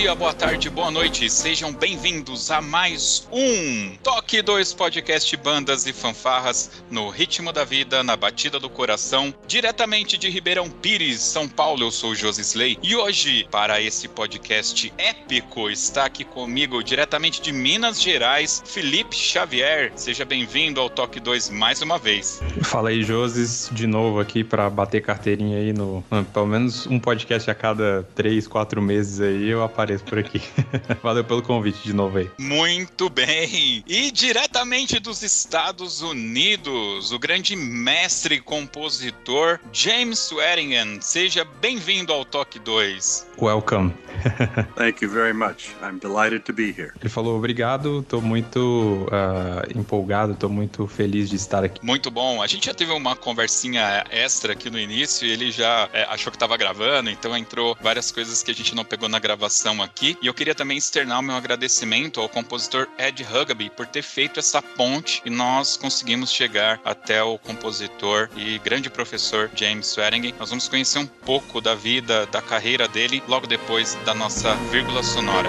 Dia, boa tarde, boa noite. Sejam bem-vindos a mais um Toque 2 Podcast Bandas e Fanfarras no ritmo da vida, na batida do coração, diretamente de Ribeirão Pires, São Paulo. Eu sou o Josi Slay e hoje, para esse podcast épico, está aqui comigo diretamente de Minas Gerais, Felipe Xavier. Seja bem-vindo ao Toque 2 mais uma vez. Fala aí, Josis, de novo aqui para bater carteirinha aí no, pelo menos um podcast a cada três, quatro meses aí eu apareço por aqui. Valeu pelo convite de novo aí. Muito bem! E diretamente dos Estados Unidos, o grande mestre e compositor James Swearingen. Seja bem-vindo ao Toque 2. Welcome. Thank you very much. I'm delighted to be here. Ele falou obrigado, tô muito uh, empolgado, tô muito feliz de estar aqui. Muito bom. A gente já teve uma conversinha extra aqui no início e ele já é, achou que estava gravando, então entrou várias coisas que a gente não pegou na gravação aqui. E eu queria também externar o meu agradecimento ao compositor Ed Hugaby por ter feito essa ponte e nós conseguimos chegar até o compositor e grande professor James Swearingen. Nós vamos conhecer um pouco da vida, da carreira dele logo depois da nossa vírgula sonora.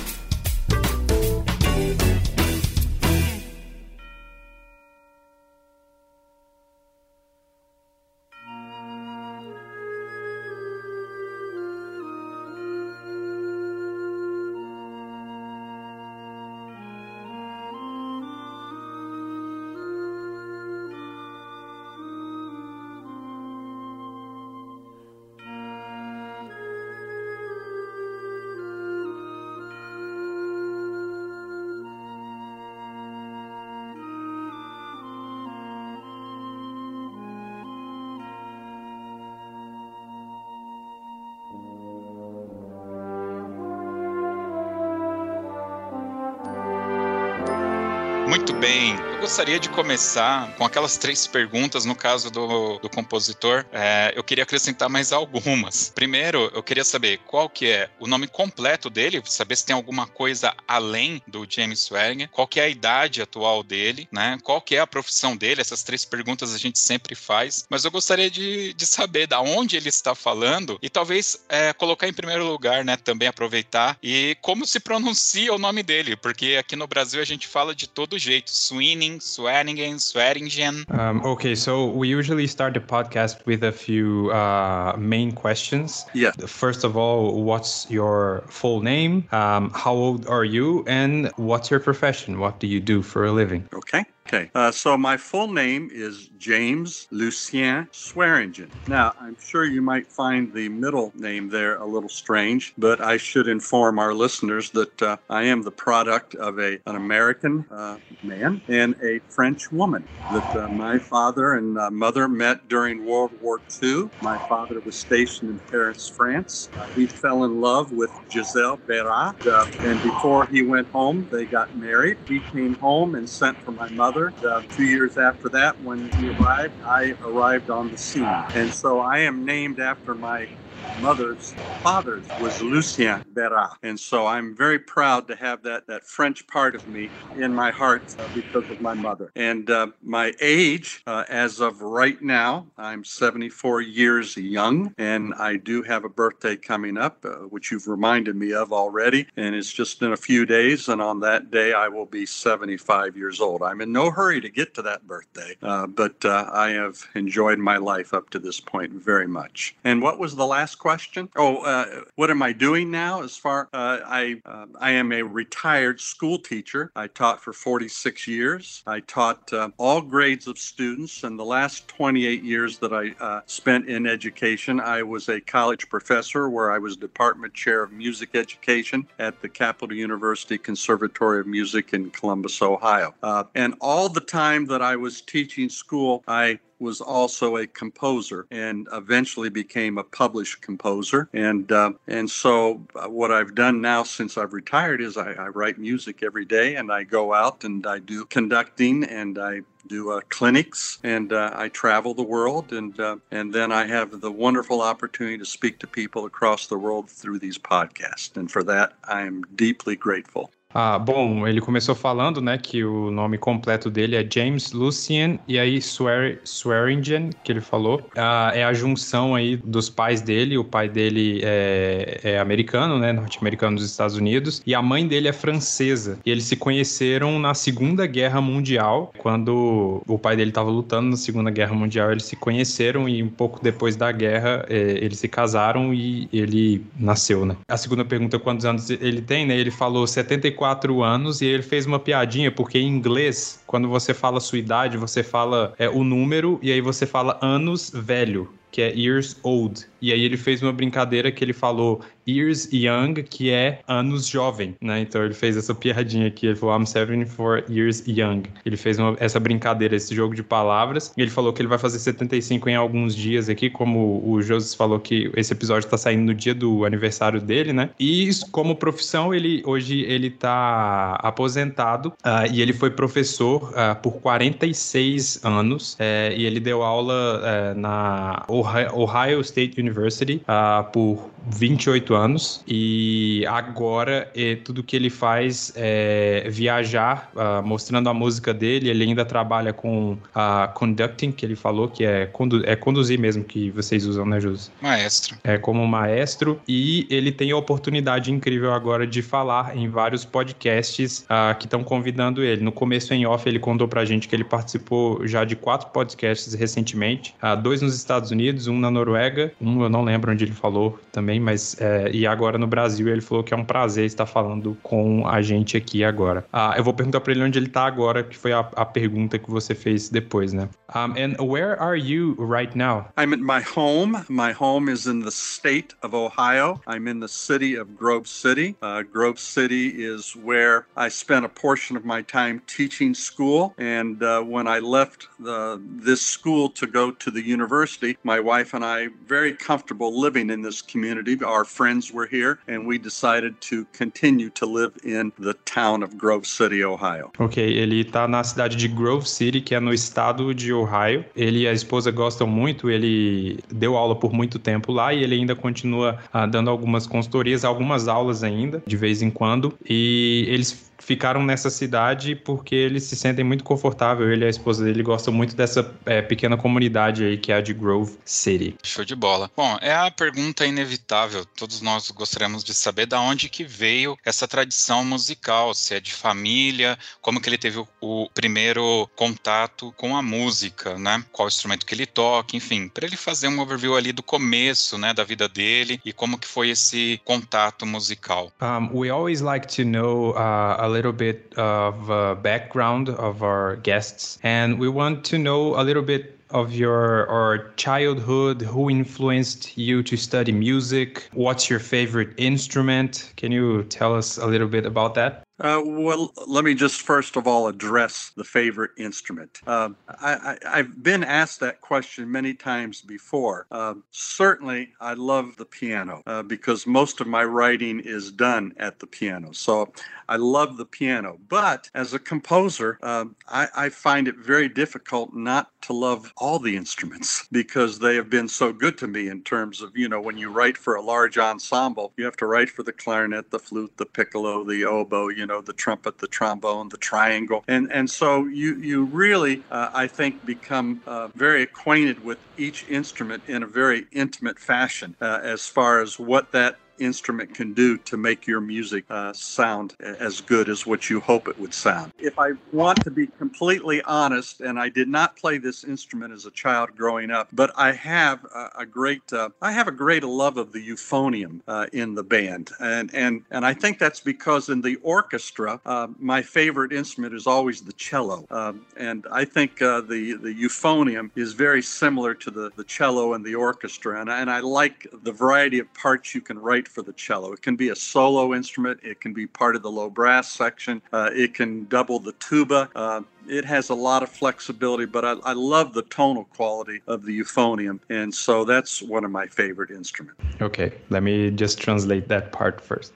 Muito bem. Eu gostaria de começar com aquelas três perguntas, no caso do, do compositor. É, eu queria acrescentar mais algumas. Primeiro, eu queria saber qual que é o nome completo dele, saber se tem alguma coisa além do James Swearingen, qual que é a idade atual dele, né? Qual que é a profissão dele? Essas três perguntas a gente sempre faz. Mas eu gostaria de, de saber da onde ele está falando e talvez é, colocar em primeiro lugar, né? Também aproveitar e como se pronuncia o nome dele, porque aqui no Brasil a gente fala de todo jeito. Swinning, Swearingen, Swearingen. Um, okay, so we usually start the podcast with a few uh, main questions. Yeah. First of all, what's your full name? Um, how old are you? And what's your profession? What do you do for a living? Okay. Okay, uh, so my full name is James Lucien Swearingen. Now, I'm sure you might find the middle name there a little strange, but I should inform our listeners that uh, I am the product of a, an American uh, man and a French woman. That uh, my father and uh, mother met during World War II. My father was stationed in Paris, France. Uh, he fell in love with Giselle Berat, and before he went home, they got married. He came home and sent for my mother uh, two years after that, when he arrived, I arrived on the scene. And so I am named after my mother's father's was Lucien Berat. And so I'm very proud to have that, that French part of me in my heart uh, because of my mother. And uh, my age, uh, as of right now, I'm 74 years young, and I do have a birthday coming up, uh, which you've reminded me of already. And it's just in a few days. And on that day, I will be 75 years old. I'm in no hurry to get to that birthday, uh, but uh, I have enjoyed my life up to this point very much. And what was the last question? Oh, uh, what am I doing now? As far uh, I uh, I am a retired school teacher. I taught for 46 years. I taught uh, all grades of students, and the last 28 years that I uh, spent in education, I was a college professor where I was department chair of music education at the Capital University Conservatory of Music in Columbus, Ohio. Uh, and all the time that I was teaching school, I was also a composer and eventually became a published composer. And uh, and so uh, what I've done now since I've retired is I, I, write music every day and I go out and I do conducting and I do uh, clinics and uh, I travel the world and uh, and then I have the wonderful opportunity to speak to people across the world through these podcasts. And for that, I am deeply grateful. Ah, bom, ele começou falando, né, que o nome completo dele é James Lucien, e aí Swear, Swearingen, que ele falou, ah, é a junção aí dos pais dele, o pai dele é, é americano, né, norte-americano dos Estados Unidos, e a mãe dele é francesa, e eles se conheceram na Segunda Guerra Mundial, quando o pai dele estava lutando na Segunda Guerra Mundial, eles se conheceram e um pouco depois da guerra é, eles se casaram e ele nasceu, né. A segunda pergunta, quantos anos ele tem, né, ele falou 74 24 anos e ele fez uma piadinha, porque em inglês, quando você fala sua idade, você fala é, o número e aí você fala anos velho, que é years old. E aí ele fez uma brincadeira que ele falou years young, que é anos jovem, né? Então ele fez essa piadinha aqui, ele falou I'm 74 years young. Ele fez uma, essa brincadeira, esse jogo de palavras, e ele falou que ele vai fazer 75 em alguns dias aqui, como o José falou que esse episódio tá saindo no dia do aniversário dele, né? E como profissão, ele hoje ele tá aposentado uh, e ele foi professor uh, por 46 anos uh, e ele deu aula eh, na Ohio State University University uh, por 28 anos e agora é, tudo que ele faz é viajar, uh, mostrando a música dele. Ele ainda trabalha com a uh, conducting, que ele falou que é, condu é conduzir mesmo que vocês usam, né, Jus? Maestro. É como maestro e ele tem a oportunidade incrível agora de falar em vários podcasts uh, que estão convidando ele. No começo em off ele contou pra gente que ele participou já de quatro podcasts recentemente, uh, dois nos Estados Unidos, um na Noruega, um eu não lembro onde ele falou também mas é, e agora no Brasil ele falou que é um prazer estar falando com a gente aqui agora. Ah, eu vou perguntar para ele onde ele está agora, que foi a, a, pergunta que você fez depois, né? Um, and where are you right now? I'm at my home. My home is in the state of Ohio. I'm in the city of Grove City. Uh, Grove City is where I spent a portion of my time teaching school. And uh, when I left the, this school to go to the university, my wife and I very comfortable living in this community. Our friends were here, and we decided to continue to live in the town of Grove City, Ohio. Ok, ele está na cidade de Grove City, que é no estado de Ohio. Ele e a esposa gostam muito, ele deu aula por muito tempo lá e ele ainda continua ah, dando algumas consultorias, algumas aulas ainda, de vez em quando. E eles ficaram nessa cidade porque eles se sentem muito confortável. Ele e a esposa dele gostam muito dessa é, pequena comunidade aí que é a de Grove City. Show de bola. Bom, é a pergunta inevitável. Todos nós gostaríamos de saber da onde que veio essa tradição musical, se é de família, como que ele teve o, o primeiro contato com a música, né? Qual instrumento que ele toca, enfim, para ele fazer um overview ali do começo, né, da vida dele e como que foi esse contato musical. Um, we always like to know uh, a little bit of uh, background of our guests, and we want to know a little bit of your or childhood who influenced you to study music what's your favorite instrument can you tell us a little bit about that uh, well, let me just first of all address the favorite instrument. Uh, I, have been asked that question many times before. Uh, certainly, I love the piano uh, because most of my writing is done at the piano. So I love the piano. But as a composer, um, I, I find it very difficult not to love all the instruments because they have been so good to me in terms of, you know, when you write for a large ensemble, you have to write for the clarinet, the flute, the piccolo, the oboe, you know, the trumpet, the trombone, the triangle. And, and so you, you really, uh, I think, become uh, very acquainted with each instrument in a very intimate fashion uh, as far as what that instrument can do to make your music uh, sound as good as what you hope it would sound. If I want to be completely honest, and I did not play this instrument as a child growing up, but I have a, a great uh, I have a great love of the euphonium uh, in the band, and and and I think that's because in the orchestra, uh, my favorite instrument is always the cello, um, and I think uh, the the euphonium is very similar to the the cello and the orchestra, and and I like the variety of parts you can write for the cello. It can be a solo instrument, it can be part of the low brass section, uh, it can double the tuba. Uh, it has a lot of flexibility, but I, I, love the tonal quality of the euphonium, and so that's one of my favorite instruments. Okay, let me just translate that part first.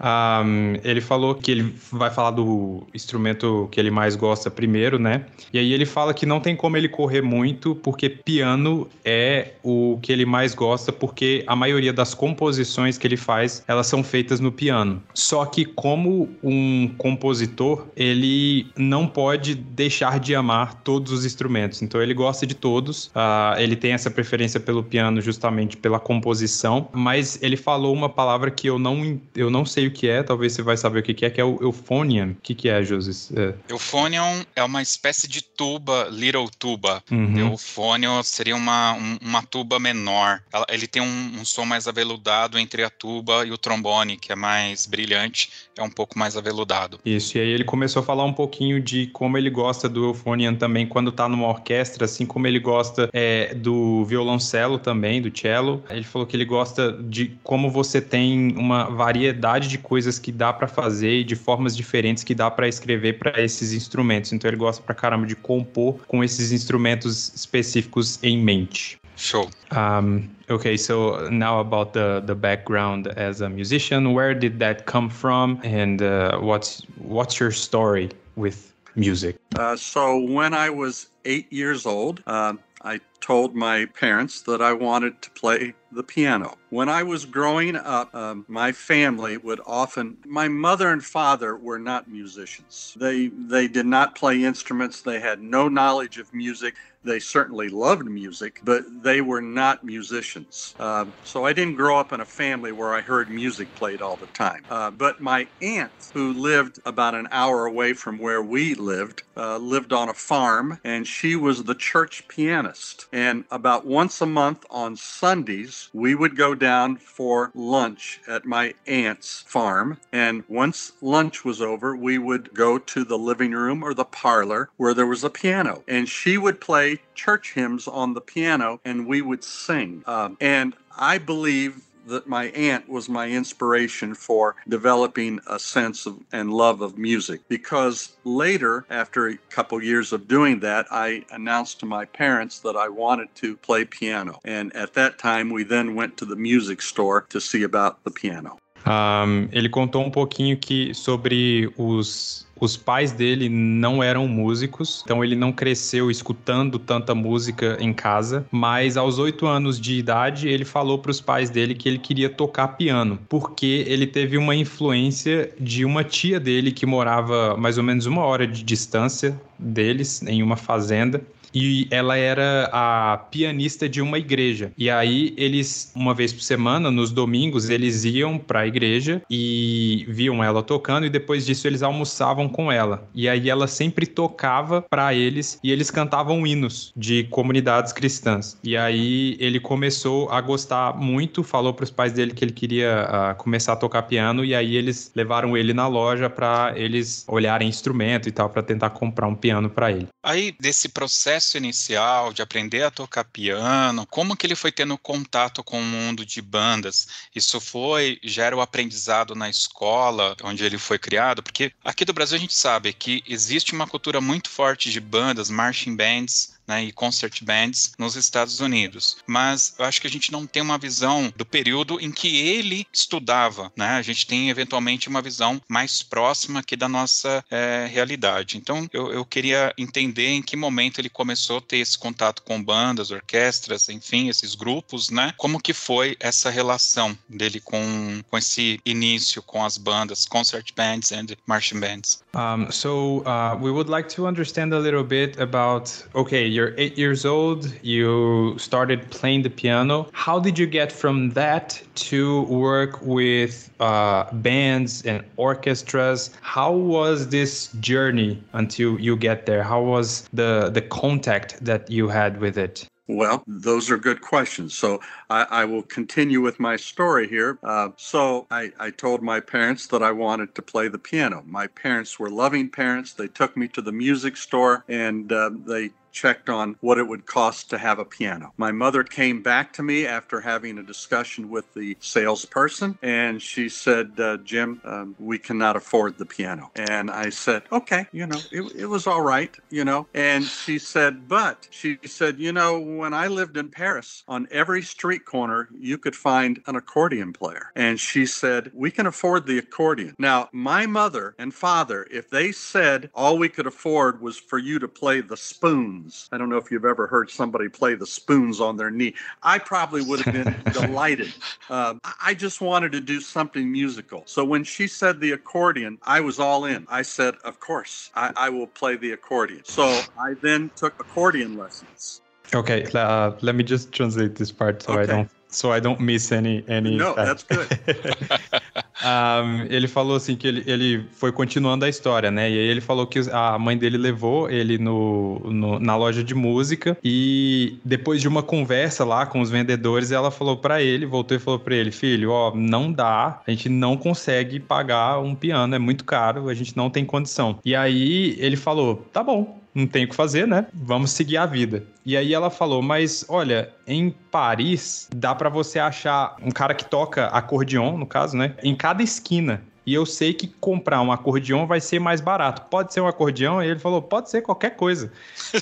Um, ele falou que ele vai falar do instrumento que ele mais gosta primeiro, né? E aí ele fala que não tem como ele correr muito, porque piano é o que ele mais gosta, porque a maioria das composições que ele faz, elas são feitas no piano. Só que como um compositor, ele não pode deixar de amar todos os instrumentos. Então ele gosta de todos. Uh, ele tem essa preferência pelo piano justamente pela composição, mas ele falou uma palavra que eu não eu não sei o que é, talvez você vai saber o que é, que é o euphonium. O que, que é, José? É. Euphonium é uma espécie de tuba, little tuba. Uhum. Euphonium seria uma, um, uma tuba menor. Ele tem um, um, som mais aveludado entre a tuba e o trombone, que é mais brilhante, é um pouco mais aveludado. Isso, e aí ele começou a falar um pouquinho de como ele gosta do euphonium também quando tá numa orquestra, assim como ele gosta é, do violoncelo também, do cello. Ele falou que ele gosta de como você tem uma variedade variedade de coisas que dá para fazer e de formas diferentes que dá para escrever para esses instrumentos. Então ele gosta pra caramba de compor com esses instrumentos específicos em mente. Show. Um, okay, so now about the the background as a musician, where did that come from, and uh, what's what's your story with music? Uh, so when I was eight years old, uh, I told my parents that I wanted to play the piano. When I was growing up, um, my family would often. My mother and father were not musicians. They they did not play instruments. They had no knowledge of music. They certainly loved music, but they were not musicians. Uh, so I didn't grow up in a family where I heard music played all the time. Uh, but my aunt, who lived about an hour away from where we lived, uh, lived on a farm, and she was the church pianist. And about once a month on Sundays, we would go down for lunch at my aunt's farm. And once lunch was over, we would go to the living room or the parlor where there was a piano. And she would play church hymns on the piano and we would sing. Um, and I believe that my aunt was my inspiration for developing a sense of and love of music because later after a couple years of doing that I announced to my parents that I wanted to play piano and at that time we then went to the music store to see about the piano. Um, ele contou um pouquinho que sobre os Os pais dele não eram músicos, então ele não cresceu escutando tanta música em casa, mas aos oito anos de idade ele falou para os pais dele que ele queria tocar piano, porque ele teve uma influência de uma tia dele que morava mais ou menos uma hora de distância deles, em uma fazenda. E ela era a pianista de uma igreja. E aí eles, uma vez por semana, nos domingos, eles iam para a igreja e viam ela tocando e depois disso eles almoçavam com ela. E aí ela sempre tocava para eles e eles cantavam hinos de comunidades cristãs. E aí ele começou a gostar muito, falou para os pais dele que ele queria uh, começar a tocar piano e aí eles levaram ele na loja para eles olharem instrumento e tal para tentar comprar um piano para ele. Aí desse processo inicial de aprender a tocar piano, como que ele foi tendo contato com o mundo de bandas? Isso foi já era o aprendizado na escola onde ele foi criado, porque aqui do Brasil a gente sabe que existe uma cultura muito forte de bandas, marching bands, né, e concert bands nos Estados Unidos. Mas eu acho que a gente não tem uma visão do período em que ele estudava, né? A gente tem eventualmente uma visão mais próxima aqui da nossa é, realidade. Então eu, eu queria entender em que momento ele começou a ter esse contato com bandas, orquestras, enfim, esses grupos, né? Como que foi essa relação dele com, com esse início com as bandas, concert bands and marching bands? Um, so uh, we would like to understand a little bit about okay you're eight years old, you started playing the piano. How did you get from that to work with uh, bands and orchestras? How was this journey until you get there? How was the the contact that you had with it? Well, those are good questions. So I, I will continue with my story here. Uh, so I, I, told my parents that I wanted to play the piano. My parents were loving parents. They took me to the music store and uh, they checked on what it would cost to have a piano. My mother came back to me after having a discussion with the salesperson, and she said, uh, Jim, um, we cannot afford the piano. And I said, okay, you know, it, it was all right, you know. And she said, but she said, you know, when I lived in Paris, on every street corner, you could find an accordion player. And she said, we can afford the accordion. Now, my mother and father, if they said all we could afford was for you to play the spoon, spoons. I don't know if you've ever heard somebody play the spoons on their knee. I probably would have been delighted. Uh, I just wanted to do something musical. So when she said the accordion, I was all in. I said, Of course, I, I will play the accordion. So I then took accordion lessons. Okay, uh, let me just translate this part so okay. I don't so I don't miss any any. No, that's good. um, ele falou assim que ele, ele foi continuando a história, né? E aí ele falou que a mãe dele levou ele no, no na loja de música e depois de uma conversa lá com os vendedores, ela falou para ele, voltou e falou para ele, filho, ó, não dá, a gente não consegue pagar um piano, é muito caro, a gente não tem condição. E aí ele falou, tá bom, não tem o que fazer, né? Vamos seguir a vida. E aí ela falou: Mas olha, em Paris dá para você achar um cara que toca acordeon, no caso, né? Em cada esquina e eu sei que comprar um acordeão vai ser mais barato. Pode ser um acordeão? E ele falou, pode ser qualquer coisa.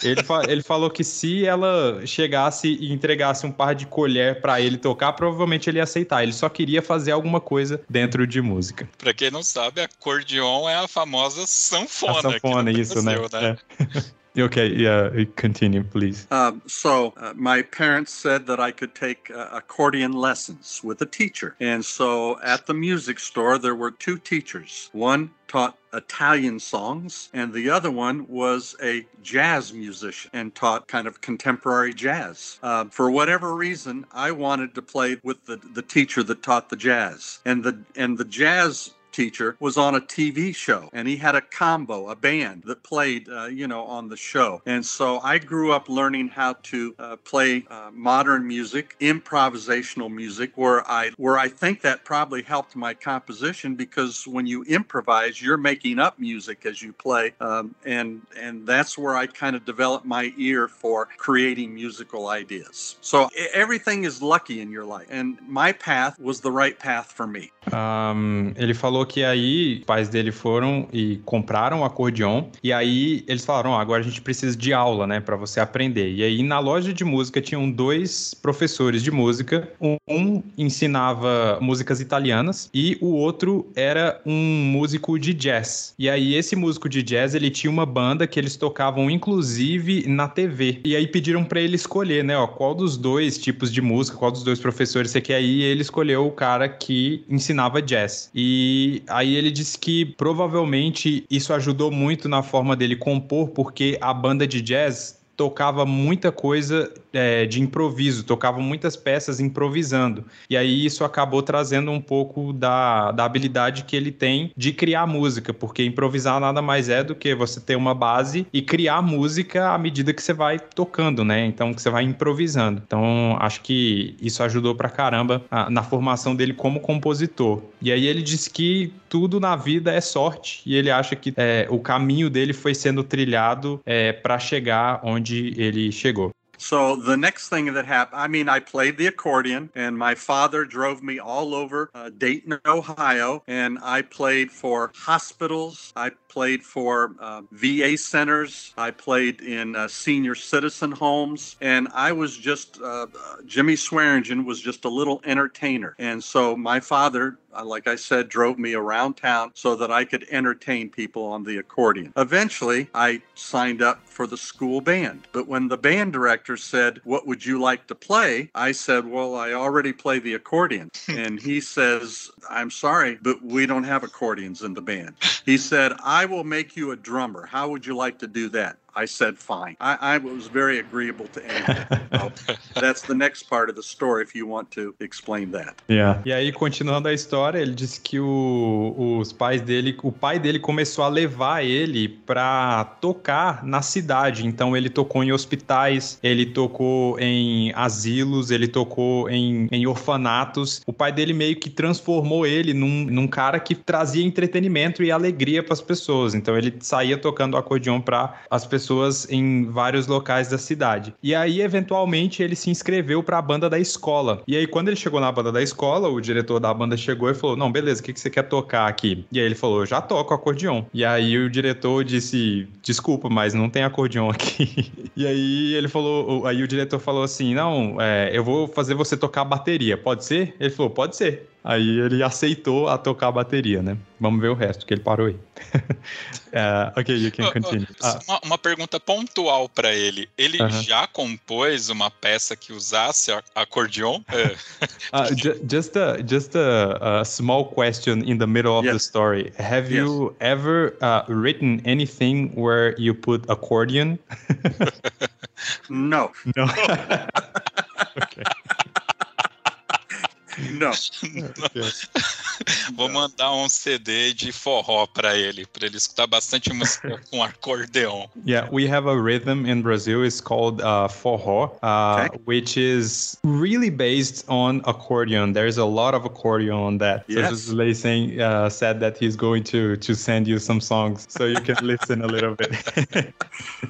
ele, fa ele falou que se ela chegasse e entregasse um par de colher para ele tocar, provavelmente ele ia aceitar. Ele só queria fazer alguma coisa dentro de música. Para quem não sabe, acordeão é a famosa sanfona. A sanfona, isso, Brasil, né? né? É. Okay, yeah, continue, please. Um, so, uh, my parents said that I could take uh, accordion lessons with a teacher. And so, at the music store, there were two teachers. One taught Italian songs, and the other one was a jazz musician and taught kind of contemporary jazz. Uh, for whatever reason, I wanted to play with the, the teacher that taught the jazz, and the and the jazz teacher was on a TV show and he had a combo, a band that played, uh, you know, on the show. And so I grew up learning how to uh, play uh, modern music, improvisational music, where I where I think that probably helped my composition because when you improvise, you're making up music as you play, um, and and that's where I kind of developed my ear for creating musical ideas. So everything is lucky in your life, and my path was the right path for me. Um, ele falou que aí os pais dele foram e compraram o acordeon e aí eles falaram, oh, agora a gente precisa de aula, né, para você aprender. E aí na loja de música tinham dois professores de música, um ensinava músicas italianas e o outro era um músico de jazz. E aí esse músico de jazz, ele tinha uma banda que eles tocavam inclusive na TV. E aí pediram para ele escolher, né, ó, qual dos dois tipos de música, qual dos dois professores você quer ir, e ele escolheu o cara que ensinava jazz. E aí ele disse que provavelmente isso ajudou muito na forma dele compor, porque a banda de jazz tocava muita coisa é, de improviso, tocava muitas peças improvisando. E aí isso acabou trazendo um pouco da, da habilidade que ele tem de criar música, porque improvisar nada mais é do que você ter uma base e criar música à medida que você vai tocando, né? Então que você vai improvisando. Então acho que isso ajudou pra caramba a, na formação dele como compositor. E aí ele disse que tudo na vida é sorte e ele acha que é, o caminho dele foi sendo trilhado é, para chegar onde ele chegou. So the next thing that happened, I mean, I played the accordion, and my father drove me all over uh, Dayton, Ohio, and I played for hospitals. I played for uh, VA centers. I played in uh, senior citizen homes, and I was just uh, Jimmy Swearingen was just a little entertainer, and so my father Uh, like I said, drove me around town so that I could entertain people on the accordion. Eventually, I signed up for the school band. But when the band director said, What would you like to play? I said, Well, I already play the accordion. and he says, I'm sorry, but we don't have accordions in the band. He said, I will make you a drummer. How would you like to do that? I said fine. I, I was very agreeable to anything. so that's the next part of the story if you want to explain that. Yeah. E aí, continuando a história, ele disse que o, os pais dele, o pai dele começou a levar ele para tocar na cidade. Então ele tocou em hospitais, ele tocou em asilos, ele tocou em, em orfanatos. O pai dele meio que transformou ele num, num cara que trazia entretenimento e alegria para as pessoas. Então ele saía tocando acordeon para as pessoas pessoas em vários locais da cidade. E aí, eventualmente, ele se inscreveu para a banda da escola. E aí, quando ele chegou na banda da escola, o diretor da banda chegou e falou: Não, beleza, o que, que você quer tocar aqui? E aí ele falou: já toco acordeon. E aí o diretor disse: Desculpa, mas não tem acordeon aqui. e aí ele falou: Aí o diretor falou assim: Não, é, eu vou fazer você tocar bateria, pode ser? Ele falou: Pode ser. Aí ele aceitou a tocar a bateria, né? Vamos ver o resto, que ele parou aí. uh, ok, you can continue. Uh, uma, uma, pergunta pontual para ele. Ele uh -huh. já compôs uma peça que usasse acordeon? uh, just a, just a, a, small question in the middle of yes. the story. Have yes. you ever written anything where you put accordion? no. No. okay. Não. Vou mandar um CD de forró para ele, para ele escutar bastante música com acordeon. Yeah, we have a rhythm in Brazil. It's called uh, forró, uh, okay. which is really based on accordion. There's a lot of accordion on that. Yes. So Leising uh, said that he's going to to send you some songs so you can listen a little bit.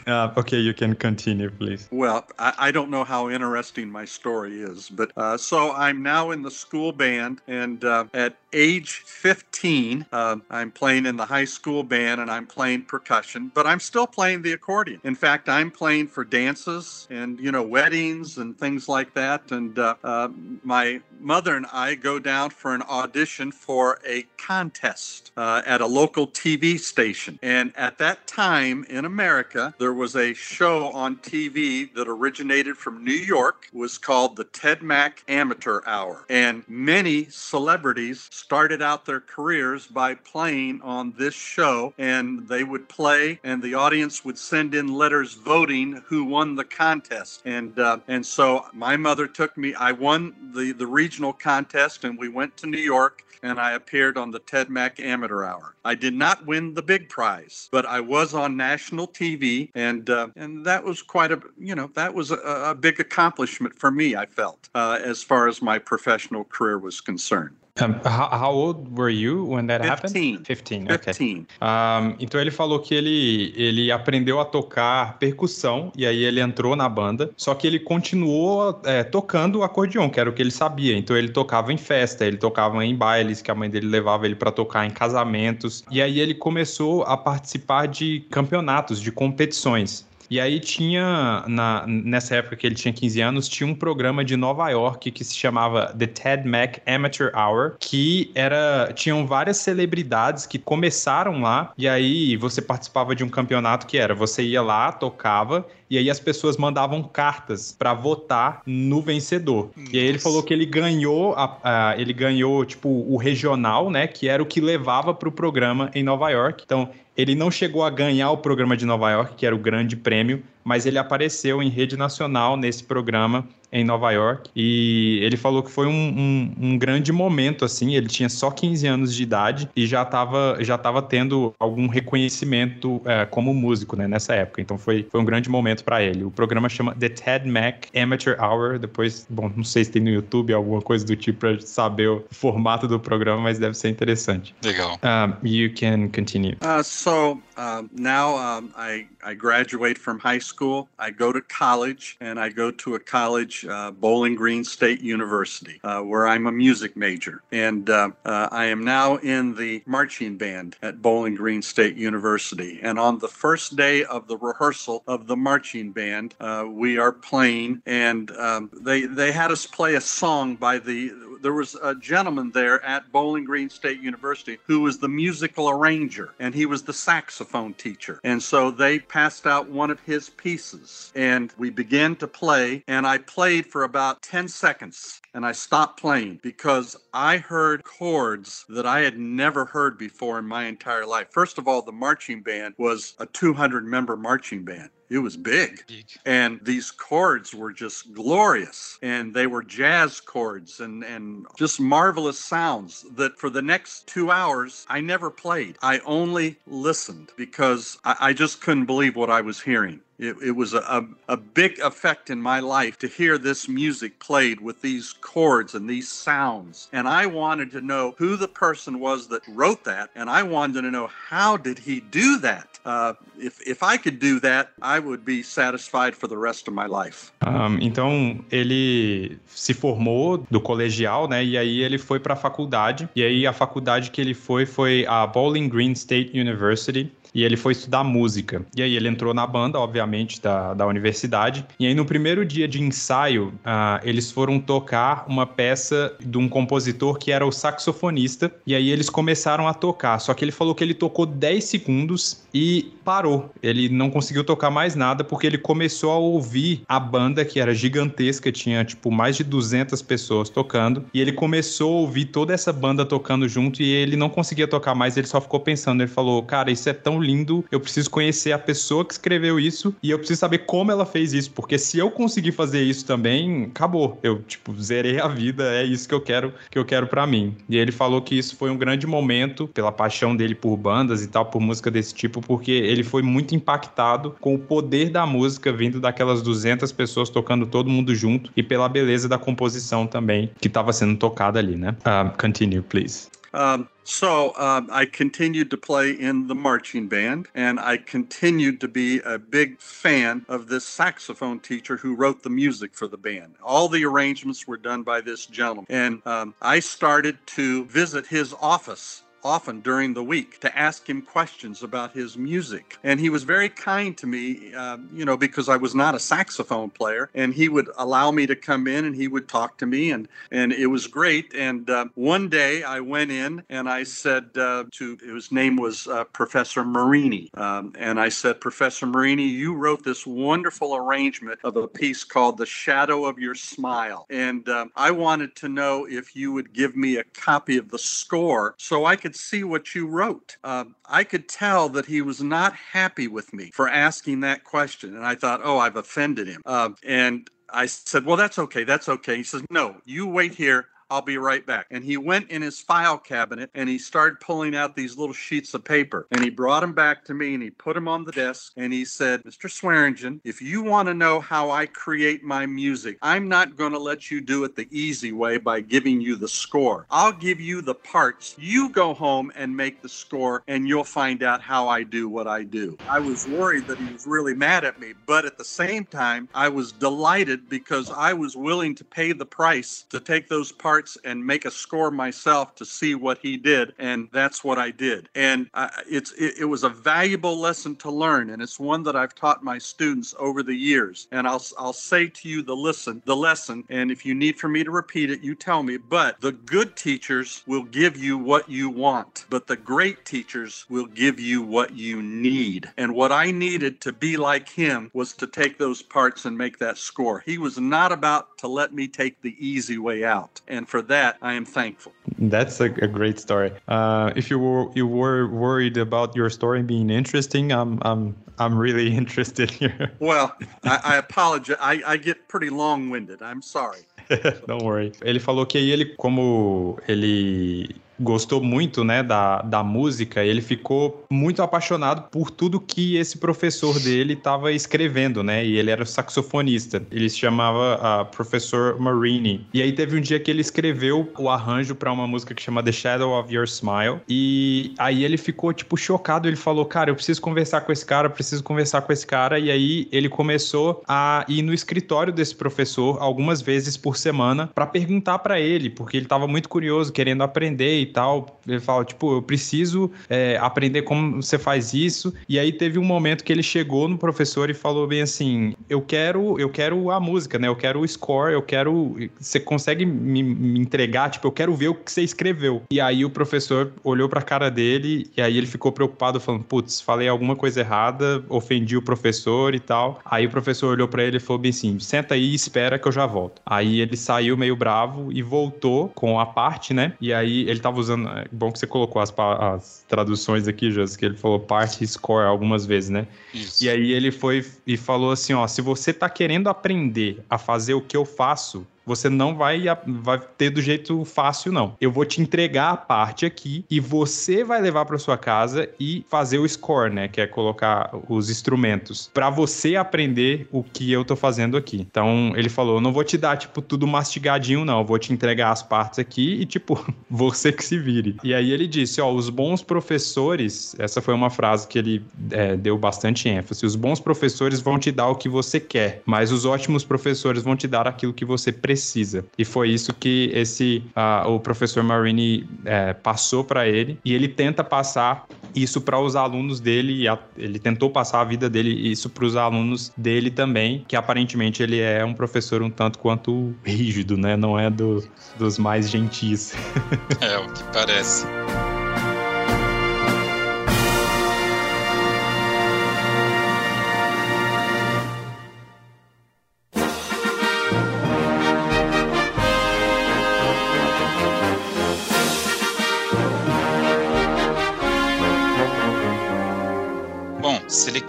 uh, okay, you can continue, please. Well, I, I, don't know how interesting my story is, but uh, so I'm now in the school band, and uh, at age 15, uh, I'm playing in the high school band and I'm playing percussion, but I'm still playing the accordion. In fact, I'm playing for dances and, you know, weddings and things like that. And uh, uh, my mother and I go down for an audition for a contest uh, at a local TV station. And at that time in America, there was a show on TV that originated from New York, was called the Ted Mack Amateur Hour. And many celebrities started out their careers by playing on this show, and they would play, and the audience would send in letters voting who won the contest. And uh, and so my mother took me. I won the the regional contest, and we went to New York and I appeared on the Ted Mack Amateur Hour. I did not win the big prize, but I was on national TV, and uh, and that was quite a you know that was a, a big accomplishment for me. I felt uh, as far as my professional career was concerned. Um, how, how, old were you when that 15. happened? 15. 15. Um, então ele falou que ele, ele aprendeu a tocar percussão e aí ele entrou na banda, só que ele continuou é, tocando o acordeon, que era o que ele sabia. Então ele tocava em festa, ele tocava em bailes que a mãe dele levava ele para tocar em casamentos. E aí ele começou a participar de campeonatos, de competições. E aí tinha, na, nessa época que ele tinha 15 anos, tinha um programa de Nova York que se chamava The Ted Mack Amateur Hour, que era. Tinham várias celebridades que começaram lá, e aí você participava de um campeonato que era: você ia lá, tocava, e aí as pessoas mandavam cartas para votar no vencedor. Nossa. E aí ele falou que ele ganhou, a, a, ele ganhou tipo o regional, né, que era o que levava para o programa em Nova York. Então ele não chegou a ganhar o programa de Nova York, que era o grande prêmio, mas ele apareceu em rede nacional nesse programa em Nova York e ele falou que foi um, um, um, grande momento assim ele tinha só 15 anos de idade e já estava já tava tendo algum reconhecimento é, como músico né, nessa época. Então foi, foi um grande momento para ele. O programa chama The Ted Mack Amateur Hour depois bom não sei se tem no YouTube alguma coisa do tipo para saber o formato do programa mas deve ser interessante. Legal. Um, you can continue. Uh, so uh, now um, I, I graduate from high school. I go to college and I go to a college uh, Bowling Green State University, uh, where I'm a music major. And uh, uh, I am now in the marching band at Bowling Green State University. And on the first day of the rehearsal of the marching band, uh, we are playing, and um, they, they had us play a song by the there was a gentleman there at Bowling Green State University who was the musical arranger and he was the saxophone teacher. And so they passed out one of his pieces and we began to play and I played for about 10 seconds and I stopped playing because I heard chords that I had never heard before in my entire life. First of all, the marching band was a 200 member marching band. It was big. And these chords were just glorious. And they were jazz chords and, and just marvelous sounds that for the next two hours, I never played. I only listened because I, I just couldn't believe what I was hearing. It, it was a, a, a, big effect in my life to hear this music played with these chords and these sounds. And I wanted to know who the person was that wrote that. And I wanted to know how did he do that? Uh, if, if I could do that, I would be satisfied for the rest of my life. Um, então, ele se formou do colegial, né? E aí ele foi para a faculdade. E aí a faculdade que ele foi foi a Bowling Green State University. E ele foi estudar música. E aí ele entrou na banda, obviamente, da, da universidade. E aí no primeiro dia de ensaio, uh, eles foram tocar uma peça de um compositor que era o saxofonista. E aí eles começaram a tocar. Só que ele falou que ele tocou 10 segundos e parou. Ele não conseguiu tocar mais nada porque ele começou a ouvir a banda que era gigantesca, tinha tipo mais de 200 pessoas tocando. E ele começou a ouvir toda essa banda tocando junto e ele não conseguia tocar mais, ele só ficou pensando. Ele falou: Cara, isso é tão lindo, eu preciso conhecer a pessoa que escreveu isso e eu preciso saber como ela fez isso, porque se eu conseguir fazer isso também, acabou. Eu, tipo, zerei a vida, é isso que eu quero, que eu quero para mim. E ele falou que isso foi um grande momento pela paixão dele por bandas e tal, por música desse tipo, porque ele foi muito impactado com o poder da música vindo daquelas 200 pessoas tocando todo mundo junto e pela beleza da composição também que estava sendo tocada ali, né? Uh, continue, please. Um, so um, I continued to play in the marching band, and I continued to be a big fan of this saxophone teacher who wrote the music for the band. All the arrangements were done by this gentleman, and um, I started to visit his office often during the week to ask him questions about his music. And he was very kind to me, uh, you know, because I was not a saxophone player. And he would allow me to come in and he would talk to me, and, and it was great. And uh, one day I went in and I said uh, to his name was uh, Professor Marini. Um, and I said, Professor Marini, you wrote this wonderful arrangement of a piece called The Shadow of Your Smile. And um, I wanted to know if you would give me a copy of the score so I could could see what you wrote. Uh, I could tell that he was not happy with me for asking that question. And I thought, oh, I've offended him. Uh, and I said, well, that's okay. That's okay. He says, no, you wait here. I'll be right back. And he went in his file cabinet and he started pulling out these little sheets of paper and he brought them back to me and he put them on the desk and he said, Mr. Swearingen, if you want to know how I create my music, I'm not going to let you do it the easy way by giving you the score. I'll give you the parts. You go home and make the score and you'll find out how I do what I do. I was worried that he was really mad at me, but at the same time, I was delighted because I was willing to pay the price to take those parts parts and make a score myself to see what he did, and that's what I did. And it's it, it was a valuable lesson to learn, and it's one that I've taught my students over the years. And I'll I'll say to you the listen the lesson, and if you need for me to repeat it, you tell me. But the good teachers will give you what you want, but the great teachers will give you what you need. And what I needed to be like him was to take those parts and make that score. He was not about to let me take the easy way out. And for that, I am thankful. That's a, a great story. Uh, if you were you were worried about your story being interesting, I'm I'm I'm really interested here. Well, I, I apologize. I, I get pretty long-winded. I'm sorry. Don't worry. Ele falou que aí ele, como ele gostou muito, né, da, da música, ele ficou muito apaixonado por tudo que esse professor dele estava escrevendo, né, e ele era saxofonista. Ele se chamava uh, Professor Marini. E aí teve um dia que ele escreveu o arranjo para uma música que chama The Shadow of Your Smile, e aí ele ficou, tipo, chocado, ele falou, cara, eu preciso conversar com esse cara, preciso conversar com esse cara, e aí ele começou a ir no escritório desse professor algumas vezes por semana para perguntar para ele, porque ele estava muito curioso, querendo aprender e tal. Ele fala, tipo, eu preciso é, aprender como você faz isso. E aí teve um momento que ele chegou no professor e falou bem assim: eu quero, eu quero a música, né? Eu quero o score, eu quero. Você consegue me, me entregar? Tipo, eu quero ver o que você escreveu. E aí o professor olhou pra cara dele e aí ele ficou preocupado, falando: putz, falei alguma coisa errada, ofendi o professor e tal. Aí o professor olhou para ele e falou bem assim: senta aí e espera que eu já volto. Aí ele saiu meio bravo e voltou com a parte, né? E aí ele tava usando. É bom que você colocou as, as traduções aqui, José, que ele falou parte e score algumas vezes, né? Isso. E aí ele foi e falou assim: ó, se você tá querendo aprender a fazer o que eu faço, você não vai, vai ter do jeito fácil, não. Eu vou te entregar a parte aqui e você vai levar para sua casa e fazer o score, né? Que é colocar os instrumentos. para você aprender o que eu tô fazendo aqui. Então, ele falou: eu não vou te dar, tipo, tudo mastigadinho, não. Eu vou te entregar as partes aqui e, tipo, você que se vire. E aí ele disse: ó, os bons professores, essa foi uma frase que ele é, deu bastante ênfase. Os bons professores vão te dar o que você quer, mas os ótimos professores vão te dar aquilo que você precisa precisa. E foi isso que esse uh, o professor Marini é, passou para ele e ele tenta passar isso para os alunos dele. Ele tentou passar a vida dele isso para os alunos dele também, que aparentemente ele é um professor um tanto quanto rígido, né? Não é do, dos mais gentis. é o que parece.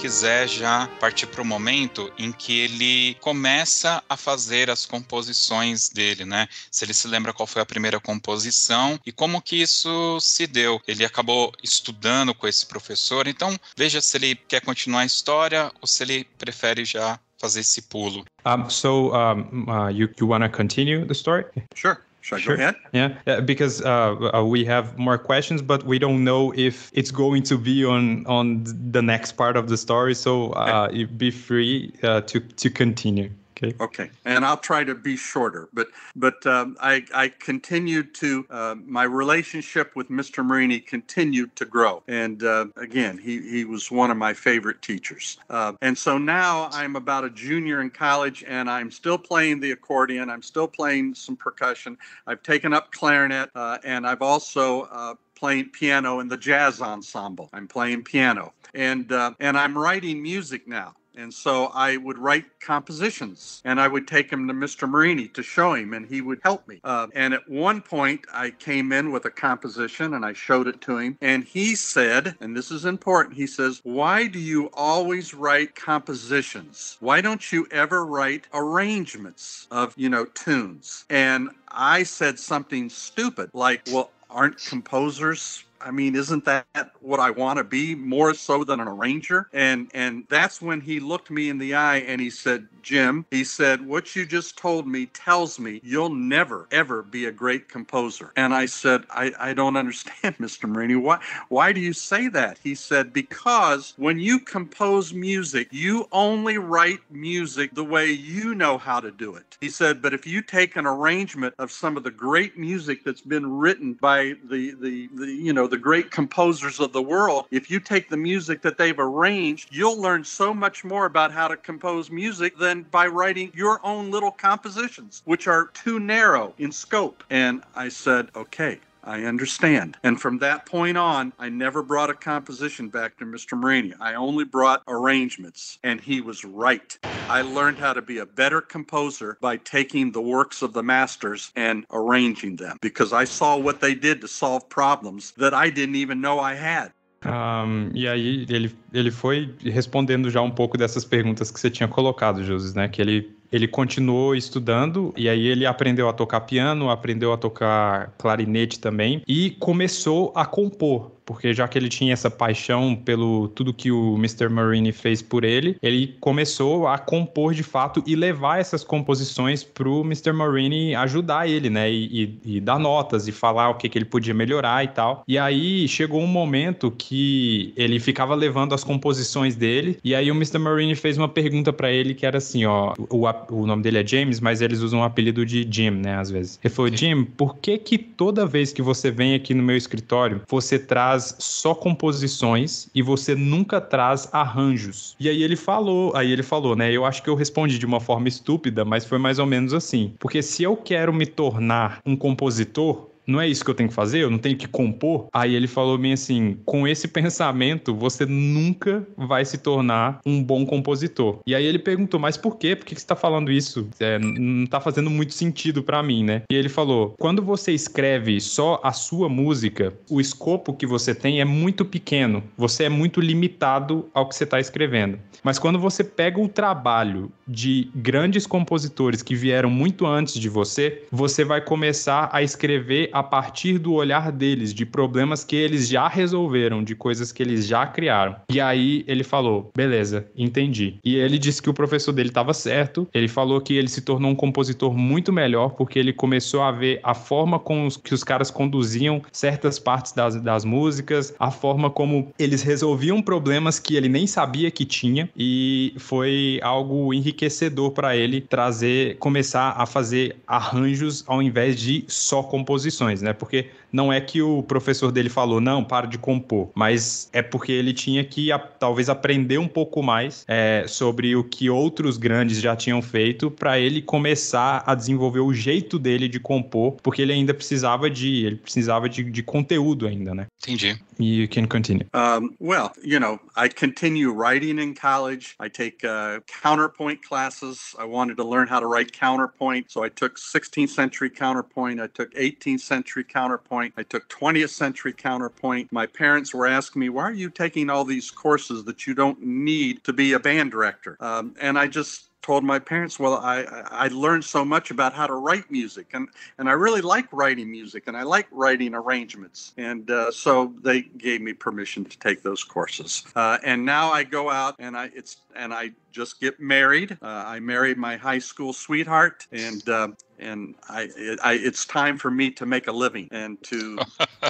Quiser já partir para o momento em que ele começa a fazer as composições dele, né? Se ele se lembra qual foi a primeira composição e como que isso se deu. Ele acabou estudando com esse professor, então veja se ele quer continuar a história ou se ele prefere já fazer esse pulo. Um, so um, uh, you you want to continue the story? Sure. Should I sure. go ahead? Yeah, uh, because uh, uh, we have more questions, but we don't know if it's going to be on on the next part of the story. So uh, okay. be free uh, to to continue. Okay. Okay, and I'll try to be shorter, but but um, I I continued to uh, my relationship with Mr. Marini continued to grow, and uh, again he he was one of my favorite teachers, uh, and so now I'm about a junior in college, and I'm still playing the accordion. I'm still playing some percussion. I've taken up clarinet, uh, and I've also uh, playing piano in the jazz ensemble. I'm playing piano, and uh, and I'm writing music now. And so I would write compositions and I would take him to Mr. Marini to show him and he would help me. Uh, and at one point, I came in with a composition and I showed it to him. And he said, and this is important, he says, Why do you always write compositions? Why don't you ever write arrangements of, you know, tunes? And I said something stupid like, Well, aren't composers I mean, isn't that what I want to be more so than an arranger? And and that's when he looked me in the eye and he said, Jim, he said, what you just told me tells me you'll never ever be a great composer. And I said, I, I don't understand, Mr. Marini. Why why do you say that? He said, because when you compose music, you only write music the way you know how to do it. He said, but if you take an arrangement of some of the great music that's been written by the the, the you know the great composers of the world, if you take the music that they've arranged, you'll learn so much more about how to compose music than by writing your own little compositions, which are too narrow in scope. And I said, okay, I understand. And from that point on, I never brought a composition back to Mr. Marini. I only brought arrangements, and he was right. I learned how to be a better composer by taking the works of the masters and arranging them because I saw what they did to solve problems that I didn't even know I had. Um, e aí ele, ele foi respondendo já um pouco dessas perguntas que você tinha colocado, José, né? Que ele ele continuou estudando e aí ele aprendeu a tocar piano, aprendeu a tocar clarinete também e começou a compor porque já que ele tinha essa paixão pelo tudo que o Mr. Marini fez por ele, ele começou a compor de fato e levar essas composições pro Mr. Marini ajudar ele, né? E, e, e dar notas e falar o que, que ele podia melhorar e tal. E aí chegou um momento que ele ficava levando as composições dele e aí o Mr. Marini fez uma pergunta para ele que era assim, ó, o, o nome dele é James, mas eles usam o apelido de Jim, né, às vezes. Ele falou, Jim, por que que toda vez que você vem aqui no meu escritório, você traz traz só composições e você nunca traz arranjos. E aí ele falou, aí ele falou, né? Eu acho que eu respondi de uma forma estúpida, mas foi mais ou menos assim. Porque se eu quero me tornar um compositor, não é isso que eu tenho que fazer? Eu não tenho que compor? Aí ele falou bem assim: com esse pensamento, você nunca vai se tornar um bom compositor. E aí ele perguntou: mas por quê? Por que você está falando isso? É, não está fazendo muito sentido para mim, né? E ele falou: quando você escreve só a sua música, o escopo que você tem é muito pequeno. Você é muito limitado ao que você está escrevendo. Mas quando você pega o trabalho de grandes compositores que vieram muito antes de você, você vai começar a escrever a partir do olhar deles, de problemas que eles já resolveram, de coisas que eles já criaram. E aí ele falou: beleza, entendi. E ele disse que o professor dele estava certo. Ele falou que ele se tornou um compositor muito melhor porque ele começou a ver a forma com os, que os caras conduziam certas partes das, das músicas, a forma como eles resolviam problemas que ele nem sabia que tinha. E foi algo enriquecedor para ele trazer, começar a fazer arranjos ao invés de só composições né? Porque não é que o professor dele falou, não, para de compor, mas é porque ele tinha que a, talvez aprender um pouco mais é, sobre o que outros grandes já tinham feito para ele começar a desenvolver o jeito dele de compor, porque ele ainda precisava de, ele precisava de, de conteúdo ainda, né? Entendi. You can continue. Um, well, you know, I continue writing in college. I take uh, counterpoint classes. I wanted to learn how to write counterpoint, so I took 16th century counterpoint. I took 18th century counterpoint. I took 20th century counterpoint. My parents were asking me, "Why are you taking all these courses that you don't need to be a band director?" Um, and I just told my parents, well, I, I learned so much about how to write music, and, and I really like writing music, and I like writing arrangements. And uh, so they gave me permission to take those courses. Uh, and now I go out and I it's and I just get married. Uh, I married my high school sweetheart, and uh, and I, I, it's time for me to make a living and to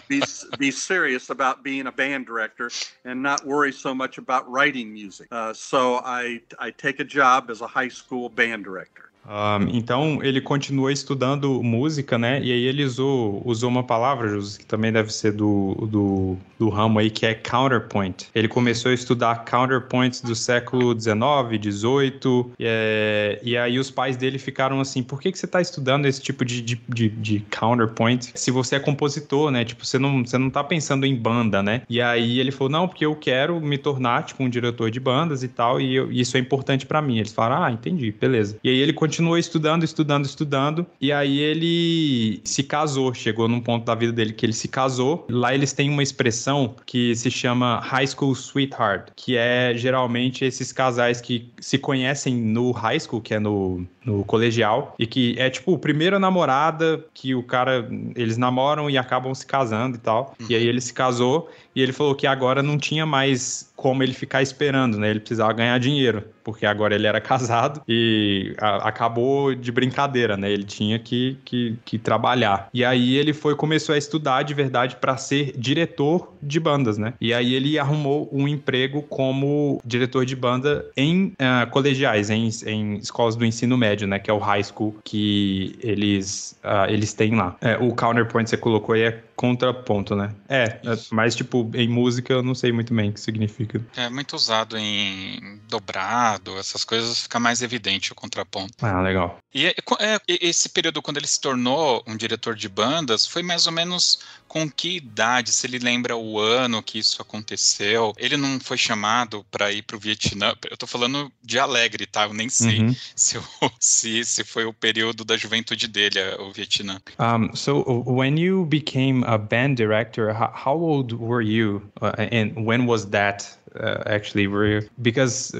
be be serious about being a band director and not worry so much about writing music. Uh, so I I take a job as a high school band director. Um, então ele continua estudando música, né? E aí ele usou, usou uma palavra, que também deve ser do, do, do, ramo aí, que é counterpoint. Ele começou a estudar counterpoints do século XIX, XVIII, e, é, e aí os pais dele ficaram assim: por que, que você está estudando esse tipo de, de, de, de, counterpoint se você é compositor, né? Tipo, você não, você não tá pensando em banda, né? E aí ele falou: não, porque eu quero me tornar, tipo, um diretor de bandas e tal, e, eu, isso é importante para mim. Eles falaram: ah, entendi, beleza. E aí ele continuou estudando, estudando, estudando. E aí ele se casou. Chegou num ponto da vida dele que ele se casou. Lá eles têm uma expressão que se chama High School Sweetheart, que é geralmente esses casais que se conhecem no high school, que é no, no colegial, e que é tipo, primeira namorada que o cara, eles namoram e acabam se casando e tal. Uhum. E aí ele se casou e ele falou que agora não tinha mais como ele ficar esperando, né? Ele precisava ganhar dinheiro, porque agora ele era casado e a, acabou de brincadeira, né? Ele tinha que, que, que, trabalhar. E aí ele foi começou a estudar de verdade para ser diretor de bandas, né? E aí ele arrumou um emprego como diretor de banda em uh, colegiais, em, em escolas do ensino médio, né? Que é o high school que eles, uh, eles têm lá. É, o counterpoint você colocou aí é contraponto, né? É, é, mas tipo, em música eu não sei muito bem o que significa. É muito usado em dobrado, essas coisas fica mais evidente o contraponto. Ah, legal. E é, é, esse período, quando ele se tornou um diretor de bandas, foi mais ou menos com que idade? Se ele lembra o ano que isso aconteceu? Ele não foi chamado para ir para o Vietnã? Eu tô falando de alegre, tá? Eu nem sei uhum. se, se, se foi o período da juventude dele, o Vietnã. Um, so, when you became a band director, how, how old were you? Uh, and when was that? Uh, actually, were you, because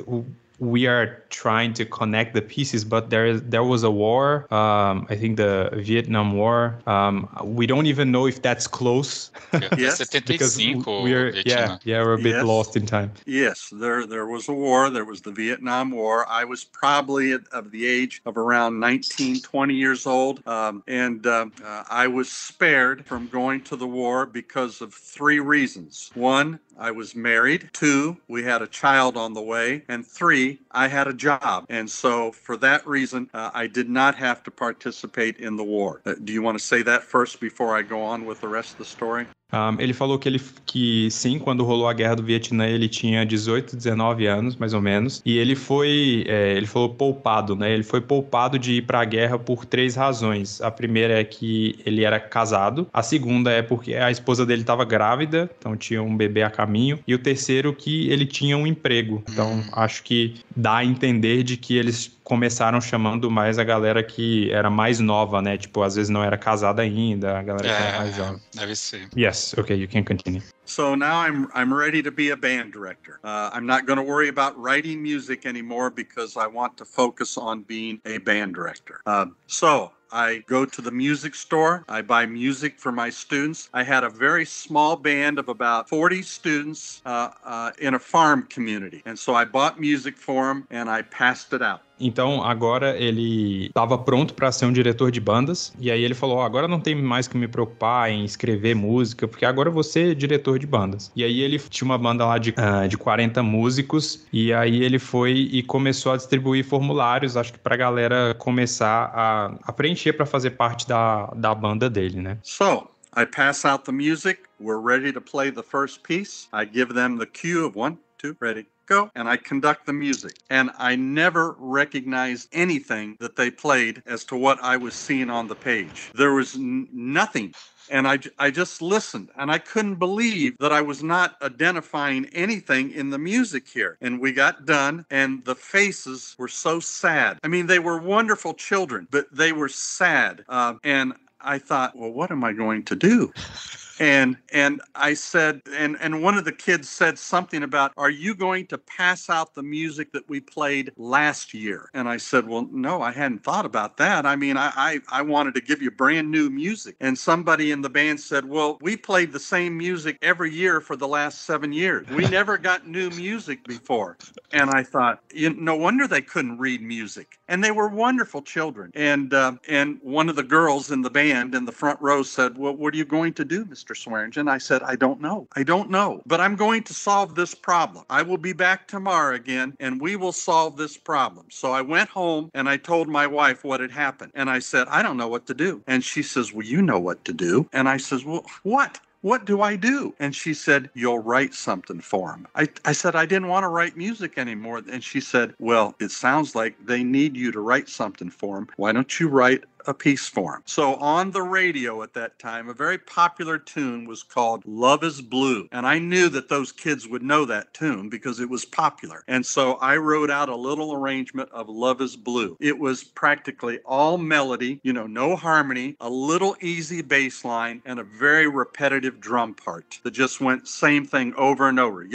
we are trying to connect the pieces, but there is there was a war. Um, I think the Vietnam War. Um, we don't even know if that's close. yes, because we are yeah yeah we're a bit yes. lost in time. Yes, there there was a war. There was the Vietnam War. I was probably of the age of around 19, 20 years old, um, and uh, uh, I was spared from going to the war because of three reasons. One, I was married. Two, we had a child on the way. And three, I had a job. And so, for that reason, uh, I did not have to participate in the war. Uh, do you want to say that first before I go on with the rest of the story? Um, ele falou que, ele, que sim, quando rolou a guerra do Vietnã, ele tinha 18, 19 anos, mais ou menos. E ele foi, é, ele falou poupado, né? Ele foi poupado de ir para a guerra por três razões. A primeira é que ele era casado. A segunda é porque a esposa dele estava grávida, então tinha um bebê a caminho. E o terceiro que ele tinha um emprego. Então hum. acho que dá a entender de que eles começaram chamando mais a galera que era mais nova, né? Tipo, às vezes não era casada ainda, a galera que era mais jovem. Deve ser. Yes, okay, you can continue. So now I'm I'm ready to be a band director. Uh, I'm not going to worry about writing music anymore because I want to focus on being a band director. Uh, so I go to the music store. I buy music for my students. I had a very small band of about 40 students uh, uh, in a farm community. And so I bought music for them and I passed it out. Então agora ele estava pronto para ser um diretor de bandas. E aí ele falou: oh, agora não tem mais que me preocupar em escrever música, porque agora vou ser diretor de bandas. E aí ele tinha uma banda lá de, uh, de 40 músicos. E aí ele foi e começou a distribuir formulários, acho que para a galera começar a, a preencher para fazer parte da, da banda dele, né? So, I pass out the music. We're ready to play the first piece. I give them the cue of one, two, ready, and I conduct the music. And I never recognized anything that they played as to what I was seeing on the page. There was n- nothing. And I, I just listened and I couldn't believe that I was not identifying anything in the music here. And we got done and the faces were so sad. I mean, they were wonderful children, but they were sad. Uh, and I thought, well, what am I going to do? and and I said and and one of the kids said something about are you going to pass out the music that we played last year? And I said well no I hadn't thought about that. I mean I I, I wanted to give you brand new music. And somebody in the band said well we played the same music every year for the last 7 years. We never got new music before. And I thought you no wonder they couldn't read music. And they were wonderful children. And uh, and one of the girls in the band in the front row said well what are you going to do Mr. Mr. Swearingen. I said, I don't know. I don't know. But I'm going to solve this problem. I will be back tomorrow again and we will solve this problem. So I went home and I told my wife what had happened. And I said, I don't know what to do. And she says, Well, you know what to do. And I says, Well, what? What do I do? And she said, You'll write something for him. I, I said, I didn't want to write music anymore. And she said, Well, it sounds like they need you to write something for him. Why don't you write a piece for him. So on the radio at that time, a very popular tune was called Love is Blue. And I knew that those kids would know that tune because it was popular. And so I wrote out a little arrangement of Love is Blue. It was practically all melody, you know, no harmony, a little easy bass line, and a very repetitive drum part that just went same thing over and over.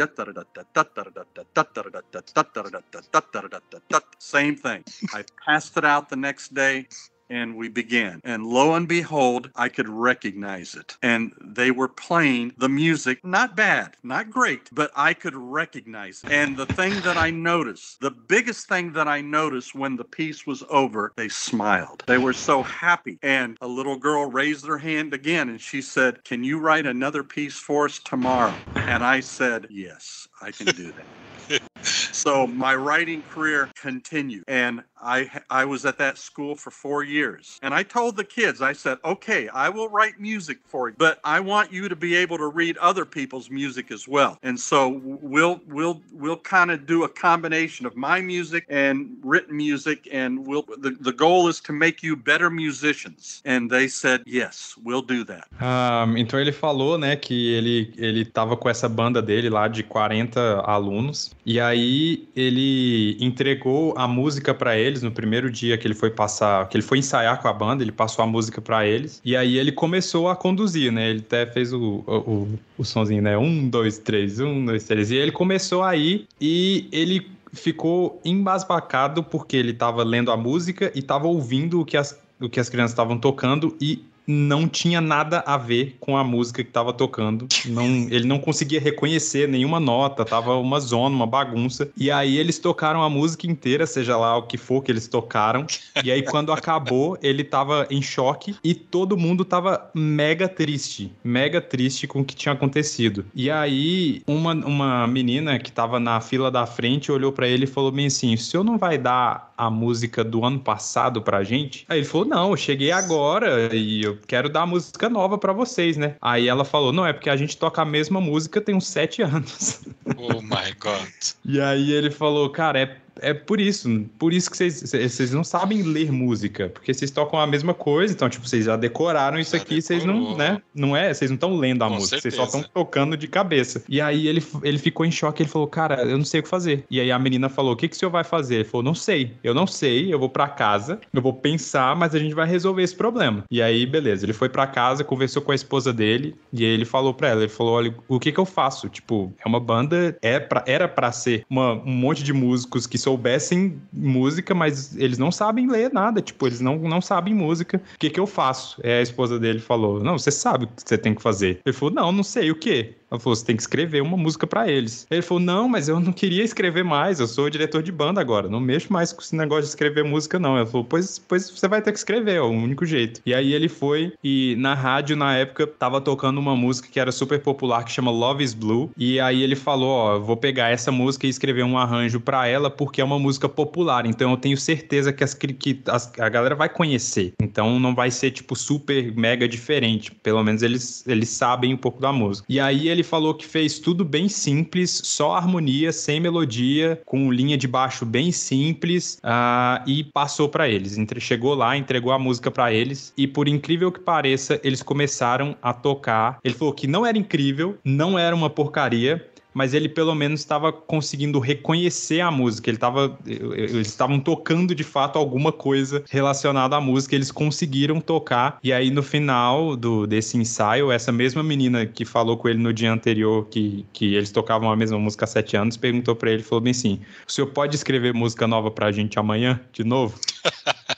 Same thing. I passed it out the next day and we began. And lo and behold, I could recognize it. And they were playing the music, not bad, not great, but I could recognize it. And the thing that I noticed, the biggest thing that I noticed when the piece was over, they smiled. They were so happy. And a little girl raised her hand again and she said, Can you write another piece for us tomorrow? And I said, Yes, I can do that so my writing career continued and I I was at that school for 4 years. And I told the kids I said okay I will write music for you but I want you to be able to read other people's music as well. And so we'll we'll we'll kind of do a combination of my music and written music and we'll the, the goal is to make you better musicians. And they said yes we'll do that. Um, então ele falou, né, que ele ele tava com essa banda dele lá de 40 alunos. E aí ele entregou a música para eles no primeiro dia que ele foi passar, que ele foi ensaiar com a banda, ele passou a música para eles. E aí ele começou a conduzir, né? Ele até fez o, o, o sonzinho, né? Um, dois, três, um, dois, três. E ele começou aí e ele ficou embasbacado porque ele estava lendo a música e estava ouvindo o que as, o que as crianças estavam tocando e não tinha nada a ver com a música que estava tocando. Não, ele não conseguia reconhecer nenhuma nota, tava uma zona, uma bagunça. E aí eles tocaram a música inteira, seja lá o que for que eles tocaram. E aí quando acabou, ele tava em choque e todo mundo tava mega triste, mega triste com o que tinha acontecido. E aí uma, uma menina que tava na fila da frente olhou para ele e falou bem assim: "O senhor não vai dar a música do ano passado pra gente?" Aí ele falou: "Não, eu cheguei agora e eu quero dar música nova para vocês, né? Aí ela falou: não, é porque a gente toca a mesma música tem uns sete anos. Oh my God. e aí ele falou, cara, é é por isso, por isso que vocês, não sabem ler música, porque vocês tocam a mesma coisa, então, tipo, vocês já decoraram isso já aqui, vocês não, né? Não é, vocês não estão lendo a Com música, vocês só estão tocando de cabeça. E aí ele, ele ficou em choque, ele falou, cara, eu não sei o que fazer. E aí a menina falou, o que, que o senhor vai fazer? Ele falou, não sei, eu não sei, eu vou para casa, eu vou pensar, mas a gente vai resolver esse problema. E aí, beleza, ele foi para casa, conversou com a esposa dele, e aí ele falou para ela, ele falou, olha, o que que eu faço? Tipo, é uma banda, é pra, era para ser uma, um monte de músicos que soubessem música, mas eles não sabem ler nada, tipo, eles não, não sabem música. O que que eu faço? É a esposa dele falou: "Não, você sabe o que você tem que fazer". Ele falou: "Não, não sei o quê". Ela falou: você tem que escrever uma música para eles. Ele falou: não, mas eu não queria escrever mais, eu sou diretor de banda agora, não mexo mais com esse negócio de escrever música, não. Ela falou: pois, pois você vai ter que escrever, é o único jeito. E aí ele foi e na rádio, na época, tava tocando uma música que era super popular, que chama Love is Blue. E aí ele falou: ó, vou pegar essa música e escrever um arranjo para ela, porque é uma música popular, então eu tenho certeza que, as, que as, a galera vai conhecer. Então não vai ser, tipo, super mega diferente. Pelo menos eles, eles sabem um pouco da música. E aí ele falou que fez tudo bem simples, só harmonia, sem melodia, com linha de baixo bem simples, uh, e passou para eles. Entre, chegou lá, entregou a música para eles, e por incrível que pareça, eles começaram a tocar. Ele falou que não era incrível, não era uma porcaria, mas ele pelo menos estava conseguindo reconhecer a música. Ele tava, eles estavam tocando de fato alguma coisa relacionada à música. Eles conseguiram tocar. E aí no final do, desse ensaio, essa mesma menina que falou com ele no dia anterior que, que eles tocavam a mesma música há sete anos, perguntou para ele, falou bem assim: "O senhor pode escrever música nova para a gente amanhã de novo?"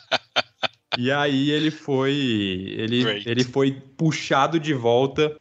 E aí ele foi ele, ele foi puxado de volta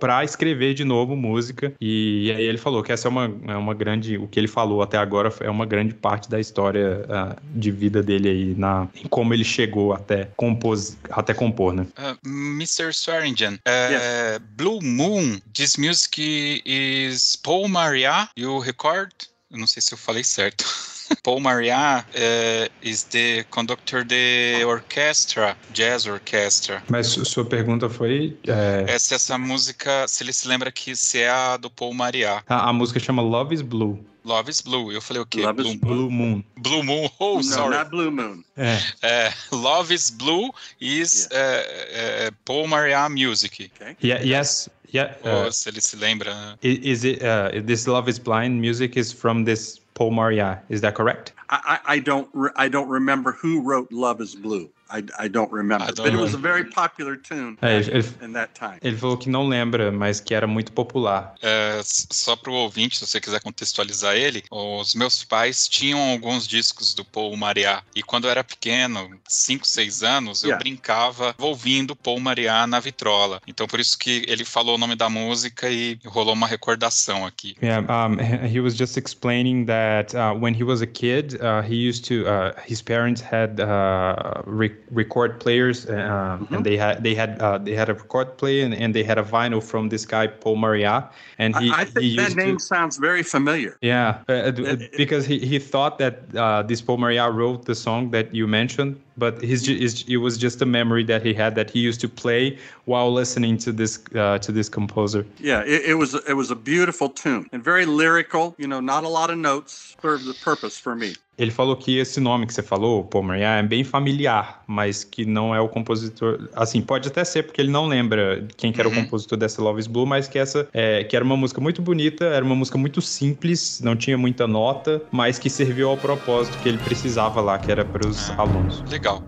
para escrever de novo música. E, e, aí ele falou que essa é uma, é uma grande. O que ele falou até agora é uma grande parte da história uh, de vida dele aí, na, em como ele chegou até, compos, até compor, né? Uh, Mr. Swearingen, uh, yes. Blue Moon, this music is Paul Maria, you record? Eu não sei se eu falei certo. Paul Maria uh, is the conductor the orchestra, jazz orchestra. Mas sua pergunta foi é... essa essa música, se ele se lembra que se é a do Paul Maria. A, a música chama Love is Blue. Love is Blue. Eu falei o quê? Love Blue, is Blue Moon. Blue Moon. Oh, no, sorry. not Blue Moon. É. É, Love is Blue is é, é, Paul Mariah Music. Okay. Yeah, yes. Yeah. Ou Uh, se ele se lembra. i- is it uh, this Love Is Blind music is from this Paul Maria? Is that correct? I, I, don't re- I don't remember who wrote Love Is Blue. I, I don't remember, I don't but it was a very popular tune É, ele, in that time. ele falou que não lembra, mas que era muito popular. É, s- só para o ouvinte, se você quiser contextualizar ele, os meus pais tinham alguns discos do Paul Mariah. E quando eu era pequeno, 5, 6 anos, eu Yeah. brincava ouvindo Paul Mariah na vitrola. Então por isso que ele falou o nome da música e rolou uma recordação aqui. Yeah, um, he he was just explaining that uh, when he was a kid, uh, he used to. Uh, his parents had uh, record players, uh, and they had they had uh, they had a record player, and, and they had a vinyl from this guy Paul Maria, and he I, I think that name to. sounds very familiar. Yeah, uh, It- it- because he, he thought that uh, this Paul Maria wrote the song that you mentioned, but his, his it was just a memory that he had that he used to play while listening to this uh, to this composer. Yeah, it, it was it was a beautiful tune and very lyrical. You know, not a lot of notes served the purpose for me. Ele falou que esse nome que você falou, Paul Maria, é bem familiar, mas que não é o compositor. Assim, pode até ser porque ele não lembra quem que era Uhum. o compositor dessa Love is Blue, mas que essa é, que era uma música muito bonita, era uma música muito simples, não tinha muita nota, mas que serviu ao propósito que ele precisava lá, que era para os Ah. alunos. Legal.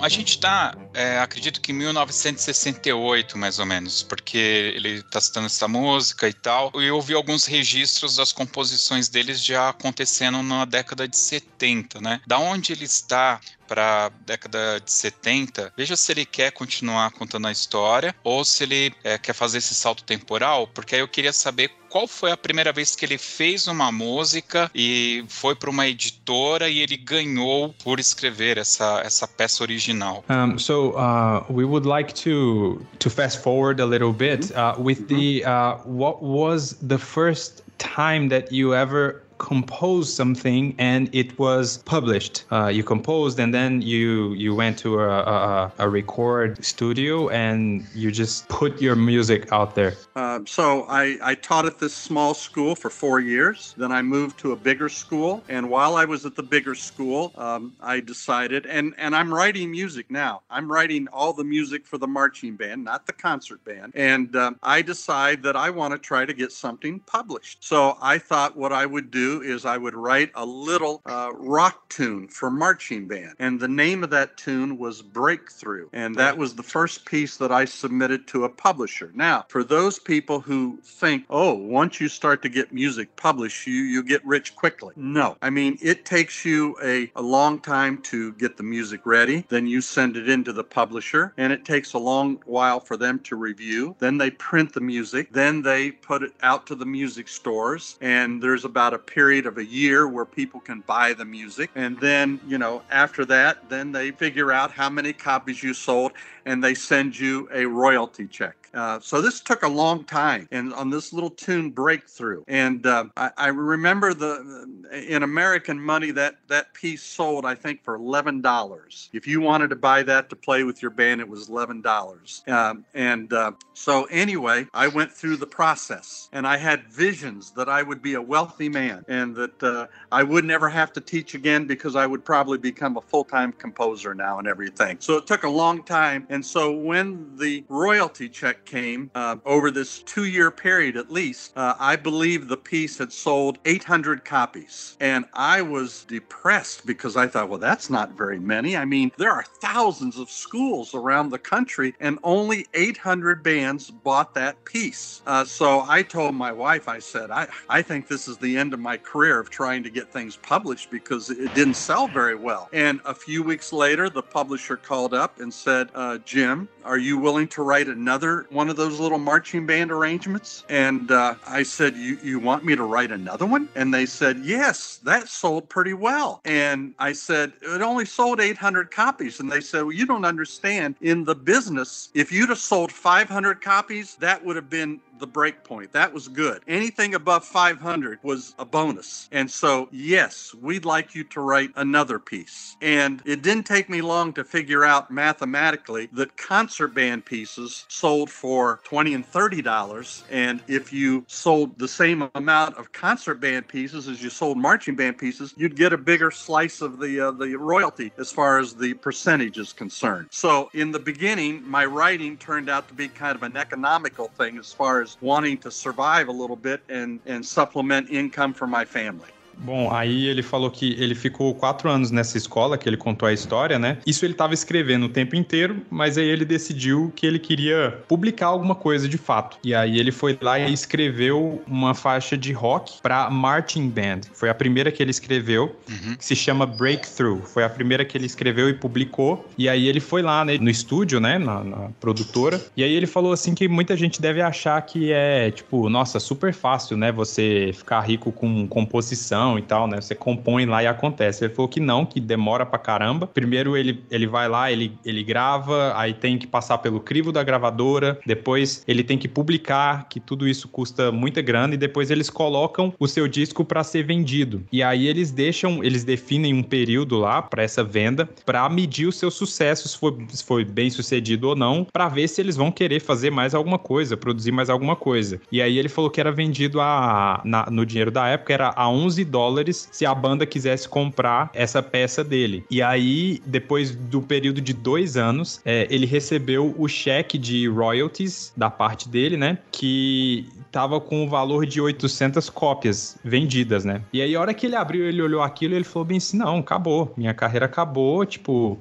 A gente está, acredito que em 1968, mais ou menos, porque ele está citando essa música e tal. E eu ouvi alguns registros das composições deles já acontecendo na década de 70, né? Da onde ele está para a década de 70, veja se ele quer continuar contando a história ou se ele é, quer fazer esse salto temporal, porque aí eu queria saber qual foi a primeira vez que ele fez uma música e foi para uma editora e ele ganhou por escrever essa, essa peça original. Um, so uh, we would like to to fast forward a little bit uh, with the uh, what was the first time that you ever composed something and it was published. Uh, you composed and then you you went to a, a, a record studio and you just put your music out there. Uh, so I, I taught at this small school for four years. Then I moved to a bigger school. And while I was at the bigger school, um, I decided, and, and I'm writing music now. I'm writing all the music for the marching band, not the concert band. And um, I decide that I want to try to get something published. So I thought what I would do is I would write a little uh, rock tune for marching band. And the name of that tune was Breakthrough. And that was the first piece that I submitted to a publisher. Now, for those people who think, oh, once you start to get music published, you, you get rich quickly. No. I mean, it takes you a, a long time to get the music ready. Then you send it into the publisher, and it takes a long while for them to review. Then they print the music. Then they put it out to the music stores. And there's about a period of a year where people can buy the music. And then, you know, after that, then they figure out how many copies you sold and they send you a royalty check. Uh, so this took a long time, and on this little tune breakthrough, and uh, I, I remember the in American money that that piece sold, I think, for eleven dollars. If you wanted to buy that to play with your band, it was eleven dollars. Um, and uh, so anyway, I went through the process, and I had visions that I would be a wealthy man, and that uh, I would never have to teach again because I would probably become a full time composer now and everything. So it took a long time, and so when the royalty check came uh, over this two year period at least, uh, I believe the piece had sold 800 copies. And I was depressed because I thought, well, that's not very many. I mean, there are thousands of schools around the country, and only 800 bands bought that piece. Uh, so I told my wife, I said, I, I think this is the end of my career of trying to get things published because it didn't sell very well. And a few weeks later, the publisher called up and said, uh, Jim, are you willing to write another one of those little marching band arrangements. And uh, I said, you, you want me to write another one? And they said, Yes, that sold pretty well. And I said, It only sold 800 copies. And they said, Well, you don't understand. In the business, if you'd have sold 500 copies, that would have been the break point. That was good. Anything above 500 was a bonus. And so, yes, we'd like you to write another piece. And it didn't take me long to figure out mathematically that concert band pieces sold for 20 and 30 dollars and if you sold the same amount of concert band pieces as you sold marching band pieces you'd get a bigger slice of the uh, the royalty as far as the percentage is concerned so in the beginning my writing turned out to be kind of an economical thing as far as wanting to survive a little bit and, and supplement income for my family. Bom, aí ele falou que ele ficou quatro anos nessa escola, que ele contou a história, né? Isso ele estava escrevendo o tempo inteiro, mas aí ele decidiu que ele queria publicar alguma coisa de fato. E aí ele foi lá e escreveu uma faixa de rock para Marching Band. Foi a primeira que ele escreveu, uhum. que se chama Breakthrough. Foi a primeira que ele escreveu e publicou. E aí ele foi lá né, no estúdio, né, na, na produtora. E aí ele falou assim que muita gente deve achar que é, tipo, nossa, super fácil, né? Você ficar rico com composição e tal, né? Você compõe lá e acontece. Ele falou que não, que demora pra caramba. Primeiro ele, ele vai lá, ele, ele grava, aí tem que passar pelo crivo da gravadora, depois ele tem que publicar, que tudo isso custa muita grana, e depois eles colocam o seu disco para ser vendido. E aí eles deixam, eles definem um período lá para essa venda, para medir o seu sucesso, se foi, se foi bem sucedido ou não, para ver se eles vão querer fazer mais alguma coisa, produzir mais alguma coisa. E aí ele falou que era vendido a, na, no dinheiro da época, era a 11 dólares dólares se a banda quisesse comprar essa peça dele. E aí, depois do período de dois anos, é, ele recebeu o cheque de royalties da parte dele, né? Que tava com o valor de 800 cópias vendidas, né? E aí, a hora que ele abriu, ele olhou aquilo e ele falou bem assim: não, acabou. Minha carreira acabou. Tipo,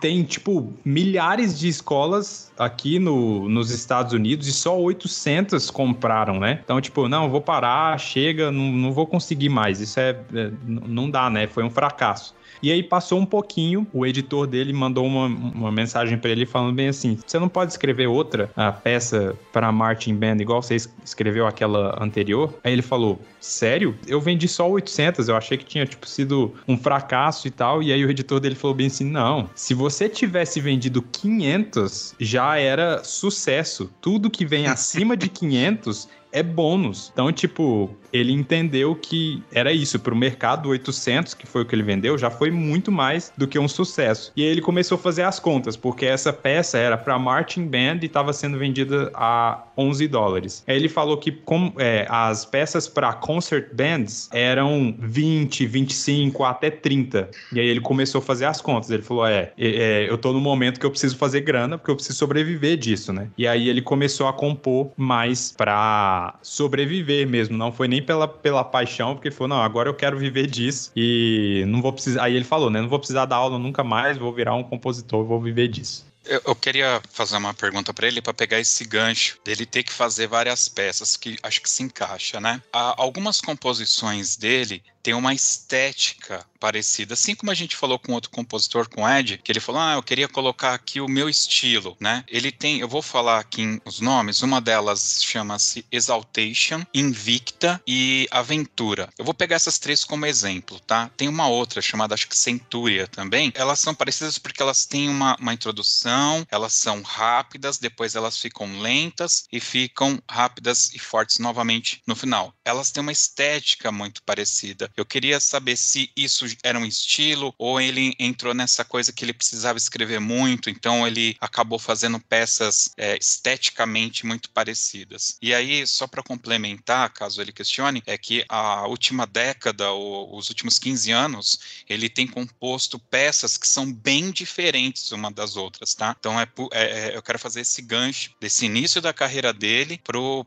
tem, tipo, milhares de escolas aqui no, nos Estados Unidos e só 800 compraram, né? Então, tipo, não, vou parar, chega, não, não vou conseguir mais. Isso é, é não dá, né? Foi um fracasso. E aí passou um pouquinho, o editor dele mandou uma, uma mensagem para ele falando bem assim: você não pode escrever outra peça para Martin Band igual você escreveu aquela anterior? Aí ele falou: sério? Eu vendi só 800, eu achei que tinha tipo sido um fracasso e tal. E aí o editor dele falou bem assim: não, se você tivesse vendido 500, já era sucesso. Tudo que vem acima de 500 é bônus. Então, tipo, ele entendeu que era isso. Para o mercado, 800, que foi o que ele vendeu, já foi muito mais do que um sucesso. E aí ele começou a fazer as contas, porque essa peça era para Martin Band e estava sendo vendida a 11 dólares. Aí ele falou que com, é, as peças para concert bands eram 20, 25, até 30. E aí ele começou a fazer as contas. Ele falou: é, é, eu tô no momento que eu preciso fazer grana, porque eu preciso sobreviver disso, né? E aí ele começou a compor mais para sobreviver mesmo. Não foi nem pela, pela paixão, porque falou: não, agora eu quero viver disso e não vou precisar. Aí ele falou, né? Não vou precisar dar aula nunca mais, vou virar um compositor, vou viver disso. Eu, eu, queria fazer uma pergunta para ele para pegar esse gancho dele ter que fazer várias peças que acho que se encaixa, né? Há algumas composições dele tem uma estética parecida, assim como a gente falou com outro compositor, com Ed, que ele falou, ah, eu queria colocar aqui o meu estilo, né? Ele tem, eu vou falar aqui os nomes, uma delas chama-se Exaltation, Invicta e Aventura. Eu vou pegar essas três como exemplo, tá? Tem uma outra chamada, acho que Centúria também. Elas são parecidas porque elas têm uma, uma introdução, elas são rápidas, depois elas ficam lentas e ficam rápidas e fortes novamente no final. Elas têm uma estética muito parecida. Eu queria saber se isso era um estilo ou ele entrou nessa coisa que ele precisava escrever muito, então ele acabou fazendo peças é, esteticamente muito parecidas. E aí, só para complementar, caso ele questione, é que a última década, ou os últimos 15 anos, ele tem composto peças que são bem diferentes uma das outras, tá? Então é, é, é eu quero fazer esse gancho desse início da carreira dele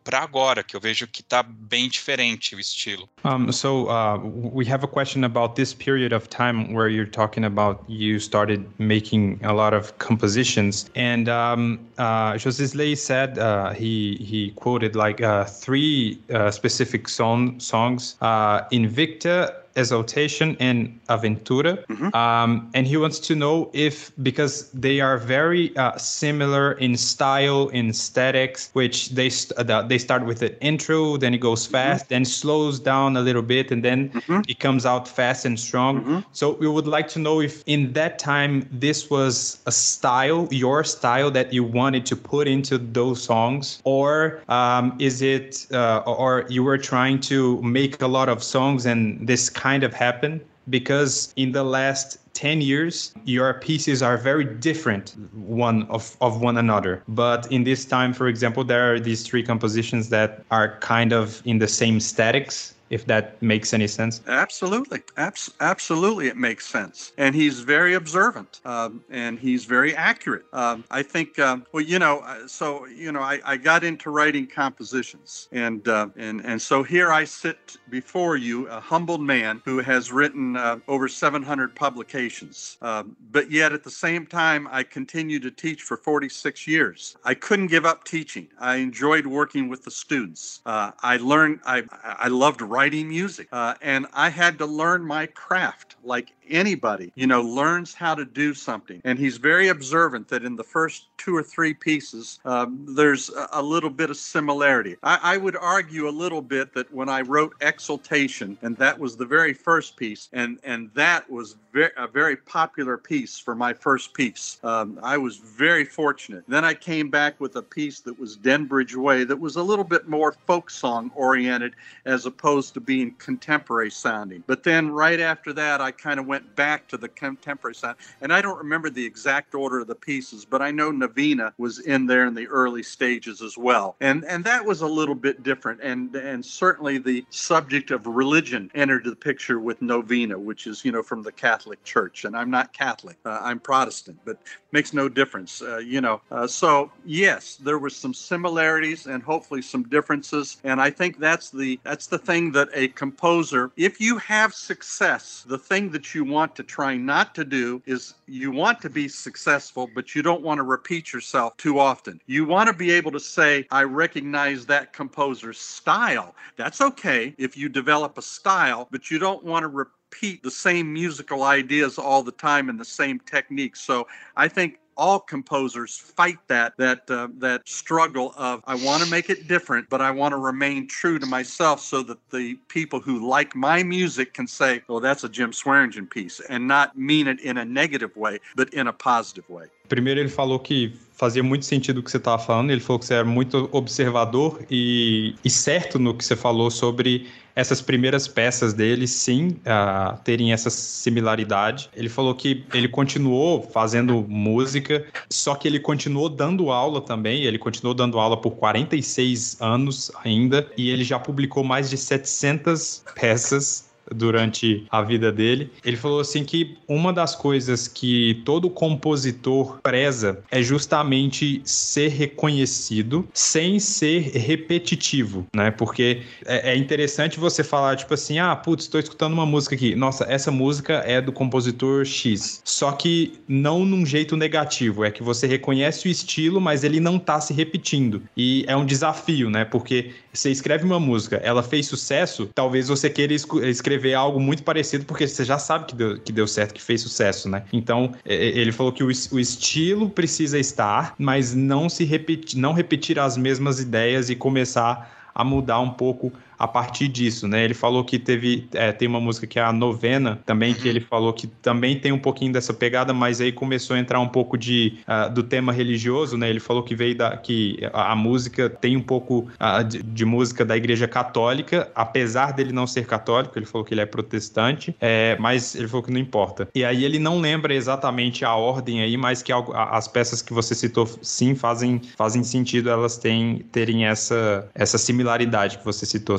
para agora, que eu vejo que está bem diferente o estilo. Um, so, uh... we have a question about this period of time where you're talking about you started making a lot of compositions, and um, uh, José Slay said uh, he he quoted like uh, three uh, specific song songs: uh, Invicta, Exaltation, and Aventura. Mhm. Um, and he wants to know if, because they are very uh, similar in style, in aesthetics, which they st- uh, they start with an intro, then it goes fast, then slows down a little bit, and then Mhm. it comes out fast and strong. Mhm. So we would like to know if in that time this was a style, your style that you wanted to put into those songs, or um, is it, uh, or you were trying to make a lot of songs and this kind of happened? Because in the last 10 years your pieces are very different one of, of one another but in this time for example there are these three compositions that are kind of in the same statics if that makes any sense Absolutely, Abs- absolutely, it makes sense. And he's very observant, um, and he's very accurate. Um, I think. Um, well, you know, uh, so you know, I, I got into writing compositions, and uh, and and so here I sit before you, a humbled man who has written uh, over 700 publications. Um, but yet, at the same time, I continue to teach for 46 years. I couldn't give up teaching. I enjoyed working with the students. Uh, I learned. I I loved writing music, uh, and I had to learn my craft like anybody, you know, learns how to do something. And he's very observant that in the first two or three pieces, um, there's a, a little bit of similarity. I, I would argue a little bit that when I wrote Exaltation, and that was the very first piece, and and that was a very popular piece for my first piece. Um, I was very fortunate. Then I came back with a piece that was Denbridge Way that was a little bit more folk song oriented as opposed to being contemporary sounding. But then right after that, I kind of went back to the contemporary sound. And I don't remember the exact order of the pieces, but I know Navina was in there in the early stages as well. And and that was a little bit different. And and certainly the subject of religion entered the picture with Novena, which is you know from the Catholic Church. And I'm not Catholic, uh, I'm Protestant, but makes no difference. Uh, you know, uh, so yes, there was some similarities and hopefully some differences. And I think that's the that's the thing that a composer, if you have success, the thing that you want to try not to do is you want to be successful, but you don't want to repeat yourself too often. You want to be able to say, I recognize that composer's style. That's okay if you develop a style, but you don't want to repeat the same musical ideas all the time and the same techniques. So I think all composers fight that that uh, that struggle of I want to make it different, but I want to remain true to myself, so that the people who like my music can say, "Oh, that's a Jim Swearingen piece," and not mean it in a negative way, but in a positive way. Primeiro ele falou que fazia muito sentido o que você estava falando, ele falou que você era muito observador e, e certo no que você falou sobre essas primeiras peças dele, sim, uh, terem essa similaridade. Ele falou que ele continuou fazendo música, só que ele continuou dando aula também, ele continuou dando aula por 46 anos ainda, e ele já publicou mais de 700 peças durante a vida dele. Ele falou assim que uma das coisas que todo compositor preza é justamente ser reconhecido sem ser repetitivo, né? Porque é, é interessante você falar, tipo assim, ah, putz, estou escutando uma música aqui. Nossa, essa música é do compositor X. Só que não num jeito negativo, é que você reconhece o estilo, mas ele não tá se repetindo. E é um desafio, né? Porque você escreve uma música, ela fez sucesso, talvez você queira escrever algo muito parecido, porque você já sabe que deu, que deu certo, que fez sucesso, né? Então, ele falou que o, o estilo precisa estar, mas não se repetir, não repetir as mesmas ideias e começar a mudar um pouco a partir disso, né? Ele falou que teve é, tem uma música que é a novena também que ele falou que também tem um pouquinho dessa pegada, mas aí começou a entrar um pouco de uh, do tema religioso, né? Ele falou que veio da que a, a música tem um pouco uh, de, de, música da Igreja Católica, apesar dele não ser católico, ele falou que ele é protestante, é, mas ele falou que não importa. E aí ele não lembra exatamente a ordem aí, mas que algo, as peças que você citou sim fazem fazem sentido, elas têm terem essa essa similaridade que você citou.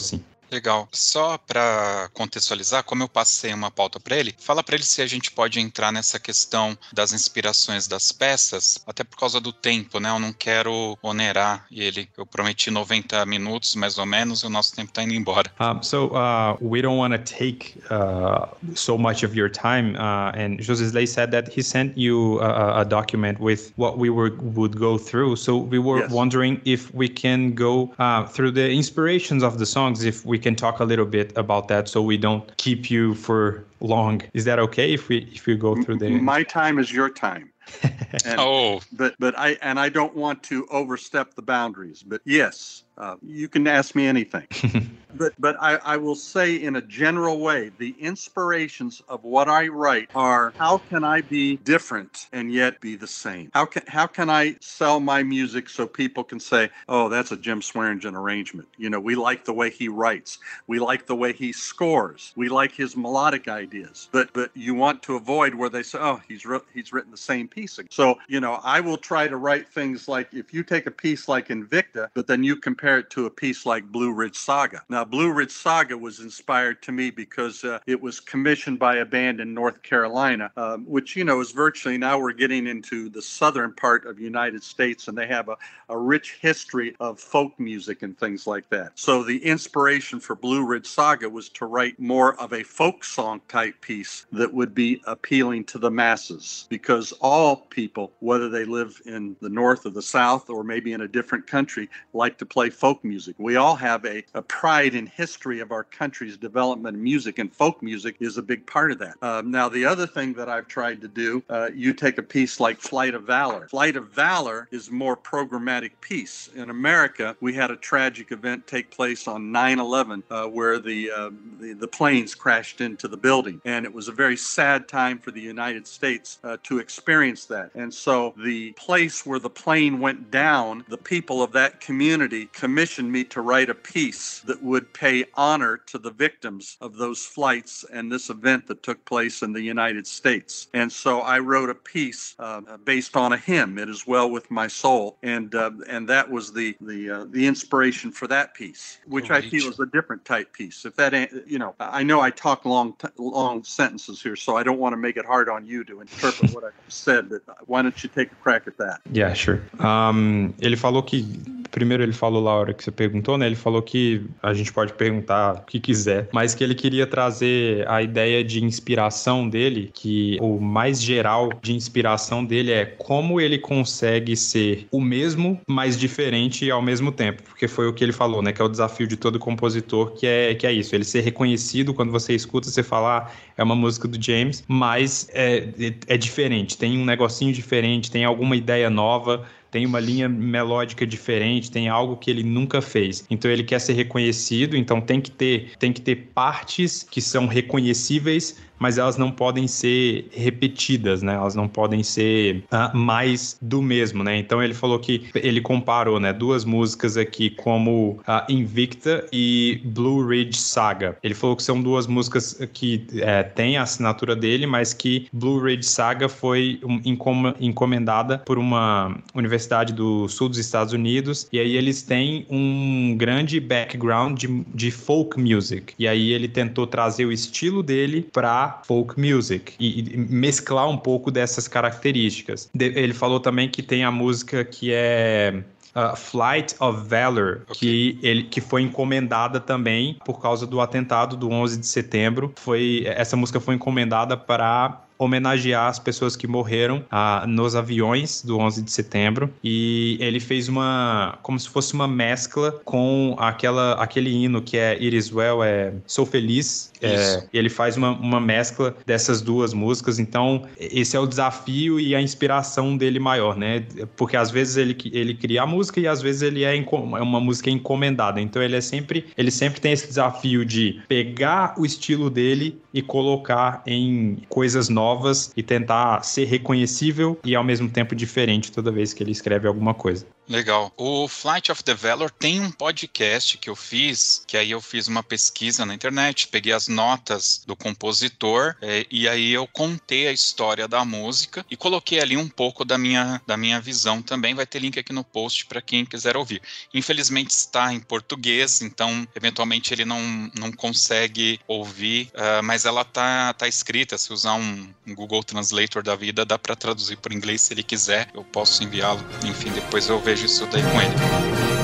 Legal. Só para contextualizar, como eu passei uma pauta para ele, fala para ele se a gente pode entrar nessa questão das inspirações das peças, até por causa do tempo, né? Eu não quero onerar ele. Eu prometi 90 minutos, mais ou menos, e o nosso tempo está indo embora. Um, so uh, we don't want to take uh, so much of your time. Uh, and José Slay said that he sent you a, a, document with what we were would go through. So we were yes. wondering if we can go uh, through the inspirations of the songs, if we we can talk a little bit about that so we don't keep you for long. Is that okay if we if we go through the My time is your time. And, Oh, but but I and I don't want to overstep the boundaries. But yes, uh, you can ask me anything. but but I, I will say in a general way, the inspirations of what I write are how can I be different and yet be the same? How can how can I sell my music so people can say, oh, that's a Jim Swearingen arrangement? You know, we like the way he writes, we like the way he scores, we like his melodic ideas. But but you want to avoid where they say, oh, he's wrote, he's written the same piece. So you know, I will try to write things like if you take a piece like Invicta, but then you compare it to a piece like Blue Ridge Saga. Now, Blue Ridge Saga was inspired to me because uh, it was commissioned by a band in North Carolina, um, which you know is virtually now we're getting into the southern part of United States, and they have a, a rich history of folk music and things like that. So the inspiration for Blue Ridge Saga was to write more of a folk song type piece that would be appealing to the masses because all people, whether they live in the north or the south or maybe in a different country, like to play folk music. We all have a, a pride in history of our country's development in music, and folk music is a big part of that. Um, now, the other thing that I've tried to do, uh, you take a piece like Flight of Valor. Flight of Valor is more programmatic piece. In America, we had a tragic event take place on 9/11 uh, where the, uh, the the planes crashed into the building, and it was a very sad time for the United States uh, to experience that. And so, the place where the plane went down, the people of that community commissioned me to write a piece that would pay honor to the victims of those flights and this event that took place in the United States. And so, I wrote a piece uh, based on a hymn, "It Is Well with My Soul," and uh, and that was the the uh, the inspiration for that piece, which I feel is a different type piece. If that ain't- you know, I know I talk long t- long sentences here, so I don't want to make it hard on you to interpret what I said. But why don't you take a crack at that? Yeah, sure. Um, ele falou que. Primeiro, ele falou lá a hora que você perguntou, né? Ele falou que a gente pode perguntar o que quiser, mas que ele queria trazer a ideia de inspiração dele, que o mais geral de inspiração dele é como ele consegue ser o mesmo, mas diferente ao mesmo tempo. Porque foi o que ele falou, né? Que é o desafio de todo compositor, que é, que é isso. Ele ser reconhecido quando você escuta, você falar é uma música do James, mas é, é, é diferente, tem um negocinho diferente, tem alguma ideia nova, tem uma linha melódica diferente, tem algo que ele nunca fez. Então ele quer ser reconhecido, então tem que ter, tem que ter partes que são reconhecíveis, mas elas não podem ser repetidas, né? Elas não podem ser ah, mais do mesmo, né? Então ele falou que ele comparou, né, duas músicas aqui como ah, Invicta e Blue Ridge Saga. Ele falou que são duas músicas que é, têm a assinatura dele, mas que Blue Ridge Saga foi um, encom- encomendada por uma universidade do sul dos Estados Unidos e aí eles têm um grande background de, de folk music. E aí ele tentou trazer o estilo dele para folk music e, e mesclar um pouco dessas características. De- ele falou também que tem a música que é uh, Flight of Valor, Ok. que, ele, que foi encomendada também por causa do atentado do 11 de setembro. Foi, essa música foi encomendada para homenagear as pessoas que morreram ah, nos aviões do 11 de setembro. E ele fez uma como se fosse uma mescla com aquela aquele hino que é It Is Well é Sou Feliz. É, e ele faz uma, uma mescla dessas duas músicas. Então esse é o desafio e a inspiração dele maior né? Porque às vezes ele ele cria a música e às vezes ele é, é uma música encomendada. Então ele é sempre ele sempre tem esse desafio de pegar o estilo dele e colocar em coisas novas e tentar ser reconhecível e ao mesmo tempo diferente toda vez que ele escreve alguma coisa. Legal. O Flight of the Valor tem um podcast que eu fiz, que aí eu fiz uma pesquisa na internet, peguei as notas do compositor eh, e aí eu contei a história da música e coloquei ali um pouco da minha, da minha visão também. Vai ter link aqui no post para quem quiser ouvir. Infelizmente está em português, então eventualmente ele não, não consegue ouvir, ah, mas ela tá, tá escrita. Se usar um, um Google Translator da vida, dá para traduzir por inglês se ele quiser. Eu posso enviá-lo. Enfim, depois eu vejo isso daí com ele.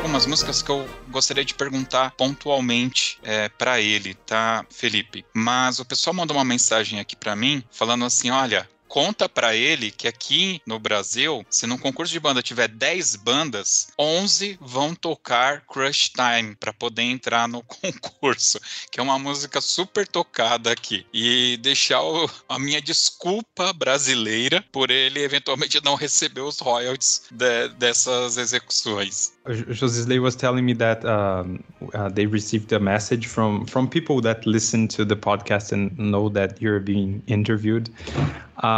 Algumas músicas que eu gostaria de perguntar pontualmente é, para ele, tá, Felipe? Mas o pessoal mandou uma mensagem aqui para mim falando assim: olha, conta para ele que aqui no Brasil, se num concurso de banda tiver 10 bandas, 11 vão tocar Crush Time para poder entrar no concurso, que é uma música super tocada aqui. E deixar o, a minha desculpa brasileira por ele eventualmente não receber os royalties de, dessas execuções. Josisley was telling me that um, uh, they received a message from from people that listen to the podcast and know that you're being interviewed.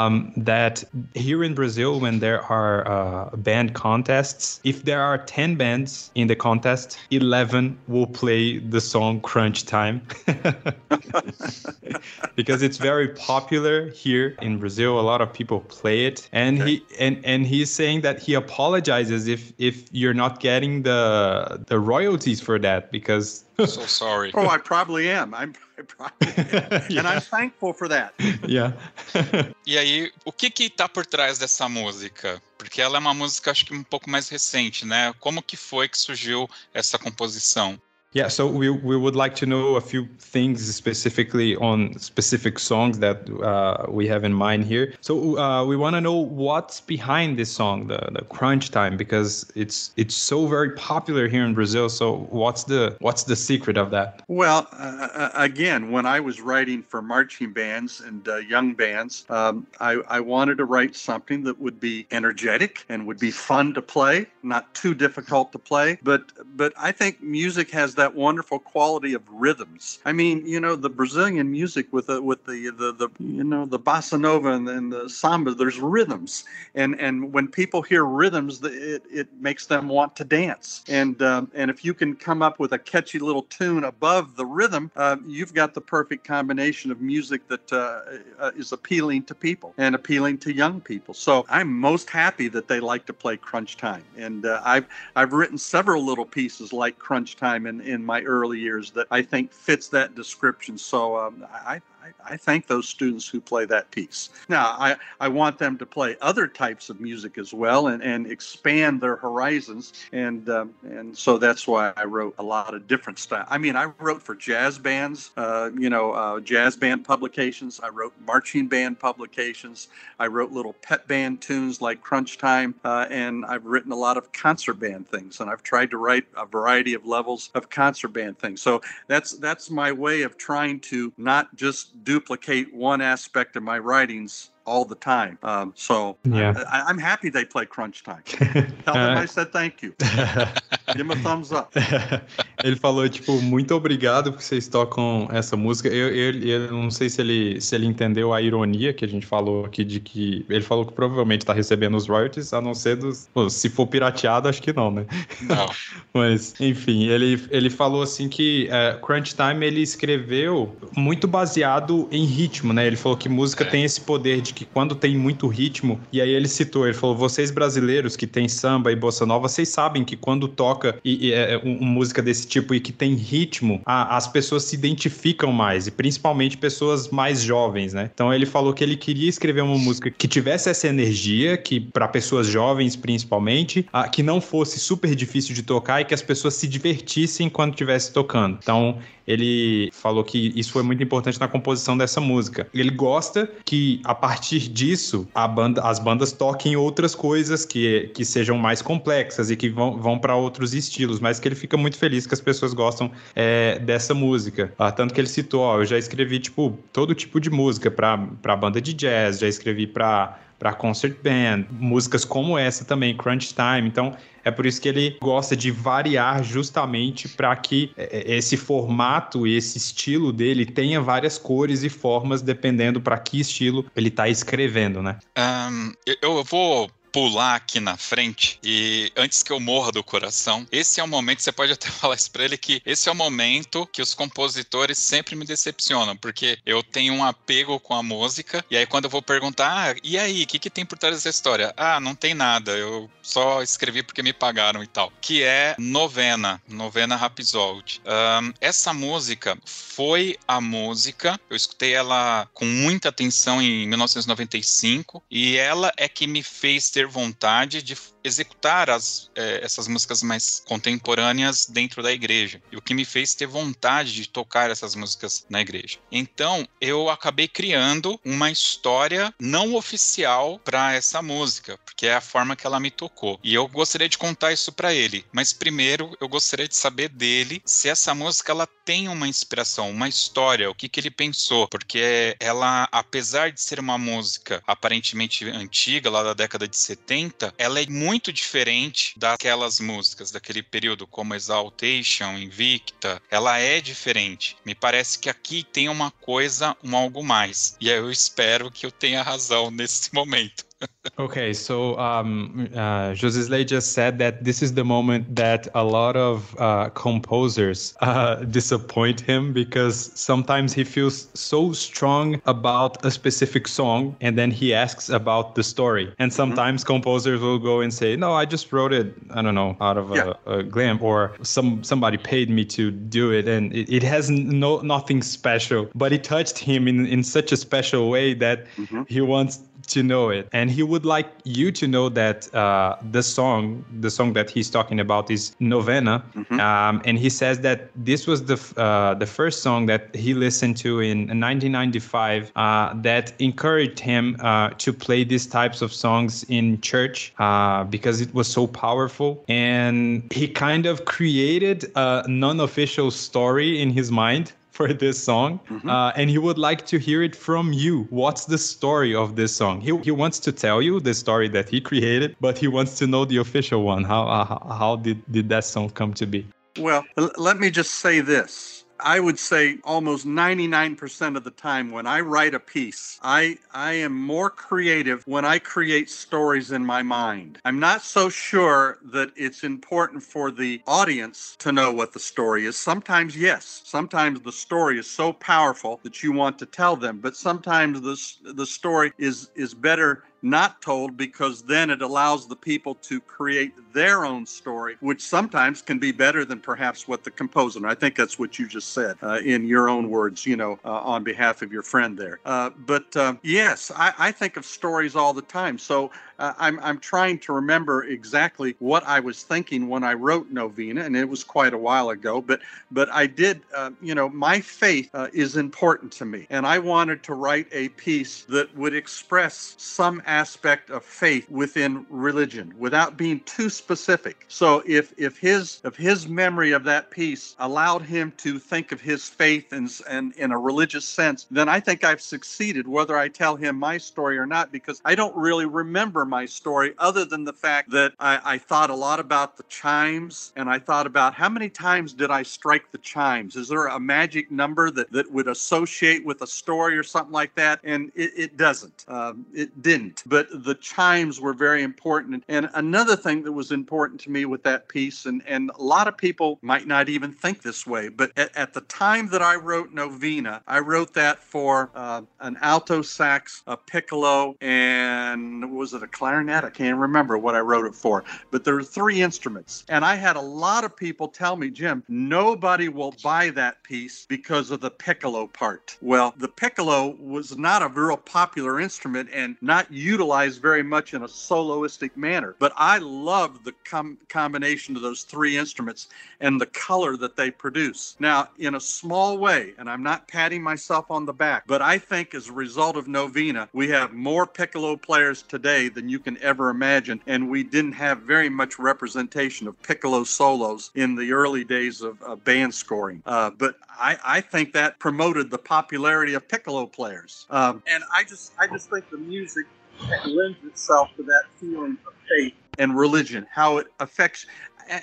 Um, that here in Brazil, when there are uh, band contests, if there are 10 bands in the contest, 11 will play the song Crunch Time. because it's very popular here in Brazil. A lot of people play it. And okay. he and, and he's saying that he apologizes if if you're not getting the the royalties for that because so sorry. oh, I probably am. I'm yeah. And I'm thankful for that. Yeah. e aí, o que que tá por trás dessa música? Porque ela é uma música, acho que um pouco mais recente, né? Como que foi que surgiu essa composição? Yeah, so we, we would like to know a few things specifically on specific songs that uh, we have in mind here. So uh, we want to know what's behind this song, the, the crunch time, because it's it's so very popular here in Brazil. So what's the what's the secret of that? Well, uh, uh again, when I was writing for marching bands and uh, young bands, um, I, I wanted to write something that would be energetic and would be fun to play, not too difficult to play. But but I think music has that that wonderful quality of rhythms. I mean, you know, the Brazilian music with the with the the, the you know the bossa nova and, and the samba. There's rhythms, and and when people hear rhythms, it it makes them want to dance. And um, and if you can come up with a catchy little tune above the rhythm, uh, you've got the perfect combination of music that uh, uh, is appealing to people and appealing to young people. So I'm most happy that they like to play Crunch Time, and uh, I've I've written several little pieces like Crunch Time in, in my early years that I think fits that description. So um, I, I, thank those students who play that piece. Now, I, I want them to play other types of music as well and, and expand their horizons. And um, and so that's why I wrote a lot of different stuff. I mean, I wrote for jazz bands, uh, you know, uh, jazz band publications. I wrote marching band publications. I wrote little pet band tunes like Crunch Time. Uh, and I've written a lot of concert band things. And I've tried to write a variety of levels of concert band things. So that's that's my way of trying to not just duplicate one aspect of my writings all the time. Um, so yeah. I, am happy they play crunch time. Tell them I said thank you. Give them a thumbs up. ele falou, tipo, muito obrigado porque vocês tocam essa música. Eu, eu, eu, não sei se ele, se ele entendeu a ironia que a gente falou aqui de que ele falou que provavelmente está recebendo os royalties, a não ser dos. Pô, se for pirateado, acho que não, né? Não. Mas, enfim, ele, ele falou assim que uh, Crunch Time ele escreveu muito baseado em ritmo, né? Ele falou que música é. tem esse poder de que quando tem muito ritmo, e aí ele citou, ele falou: vocês brasileiros que tem samba e bossa nova, vocês sabem que quando toca e, e é, um, música desse tipo e que tem ritmo, a, as pessoas se identificam mais, e principalmente pessoas mais jovens, né? Então ele falou que ele queria escrever uma música que tivesse essa energia, que para pessoas jovens principalmente, a, que não fosse super difícil de tocar e que as pessoas se divertissem quando estivesse tocando. Então ele falou que isso foi muito importante na composição dessa música. Ele gosta que a partir disso banda, as bandas toquem outras coisas que, que sejam mais complexas e que vão, vão para outros estilos, mas que ele fica muito feliz que as pessoas gostam é, dessa música. Ah, tanto que ele citou, ó, eu já escrevi tipo todo tipo de música para banda de jazz, já escrevi para para concert band, músicas como essa também, Crunch Time. Então, é por isso que ele gosta de variar justamente para que é, é, esse formato e esse estilo dele tenha várias cores e formas dependendo para que estilo ele está escrevendo, né? Um, eu vou pular aqui na frente e antes que eu morra do coração, esse é o momento, você pode até falar isso pra ele, que esse é o momento que os compositores sempre me decepcionam, porque eu tenho um apego com a música, e aí quando eu vou perguntar, ah, e aí, o que, que tem por trás dessa história? Ah, não tem nada, eu só escrevi porque me pagaram e tal. Que é Novena, Novena Rhapsody. Um, essa música foi a música, eu escutei ela com muita atenção em 1995, e ela é que me fez ter ter vontade de executar as, é, essas músicas mais contemporâneas dentro da igreja. E o que me fez ter vontade de tocar essas músicas na igreja. Então, eu acabei criando uma história não oficial para essa música, porque é a forma que ela me tocou. E eu gostaria de contar isso para ele, mas primeiro eu gostaria de saber dele se essa música ela tem uma inspiração, uma história, o que, que ele pensou, porque ela, apesar de ser uma música aparentemente antiga, lá da década de 70, ela é muito diferente daquelas músicas daquele período, como Exaltation, Invicta. Ela é diferente. Me parece que aqui tem uma coisa, um algo mais. E eu espero que eu tenha razão nesse momento. Okay, so um, uh, José just said that this is the moment that a lot of uh, composers uh, disappoint him because sometimes he feels so strong about a specific song and then he asks about the story. And mm-hmm. sometimes mm-hmm. composers will go and say, "No, I just wrote it. I don't know, out of yeah. a, a glam, or some somebody paid me to do it, and it, it has no nothing special. But it touched him in in such a special way that mm-hmm. he wants to know it. And he would like you to know that uh, the song the song that he's talking about is novena. Mm-hmm. um, and he says that this was the uh, the first song that he listened to in 1995 uh, that encouraged him uh, to play these types of songs in church uh, because it was so powerful. And he kind of created a non-official story in his mind for this song, mm-hmm. uh, and he would like to hear it from you. What's the story of this song? He, he wants to tell you the story that he created, but he wants to know the official one. How uh, how did did that song come to be? Well, let me just say this. I would say almost 99% of the time when I write a piece, I I am more creative when I create stories in my mind. I'm not so sure that it's important for the audience to know what the story is. Sometimes yes, sometimes the story is so powerful that you want to tell them, but sometimes the the story is is better not told because then it allows the people to create their own story, which sometimes can be better than perhaps what the composer. I think that's what you just said uh, in your own words, you know, uh, on behalf of your friend there. Uh, but uh, yes, I, I, think of stories all the time. So uh, I'm, I'm trying to remember exactly what I was thinking when I wrote Novena, and it was quite a while ago. But but I did, uh, you know, my faith is important to me, and I wanted to write a piece that would express some aspect of faith within religion without being too specific. So if if his if his memory of that piece allowed him to think of his faith and and in a religious sense, then I think I've succeeded whether I tell him my story or not because I don't really remember my story other than the fact that I, I thought a lot about the chimes and I thought about how many times did I strike the chimes? Is there a magic number that, that would associate with a story or something like that? And it, it doesn't. Um, it didn't but the chimes were very important. And another thing that was important to me with that piece, and, and a lot of people might not even think this way, but at, at the time that I wrote Novena, I wrote that for uh, an alto sax, a piccolo, and was it a clarinet? I can't remember what I wrote it for, but there were three instruments. And I had a lot of people tell me, Jim, nobody will buy that piece because of the piccolo part. Well, the piccolo was not a real popular instrument and not utilized very much in a soloistic manner. But I love the com- combination of those three instruments and the color that they produce. Now, in a small way, and I'm not patting myself on the back, but I think as a result of Novena, we have more piccolo players today than you can ever imagine. And we didn't have very much representation of piccolo solos in the early days of band scoring. Uh, but I, I, think that promoted the popularity of piccolo players. Um, and I just, I just think the music lends itself to that feeling of faith and religion, how it affects.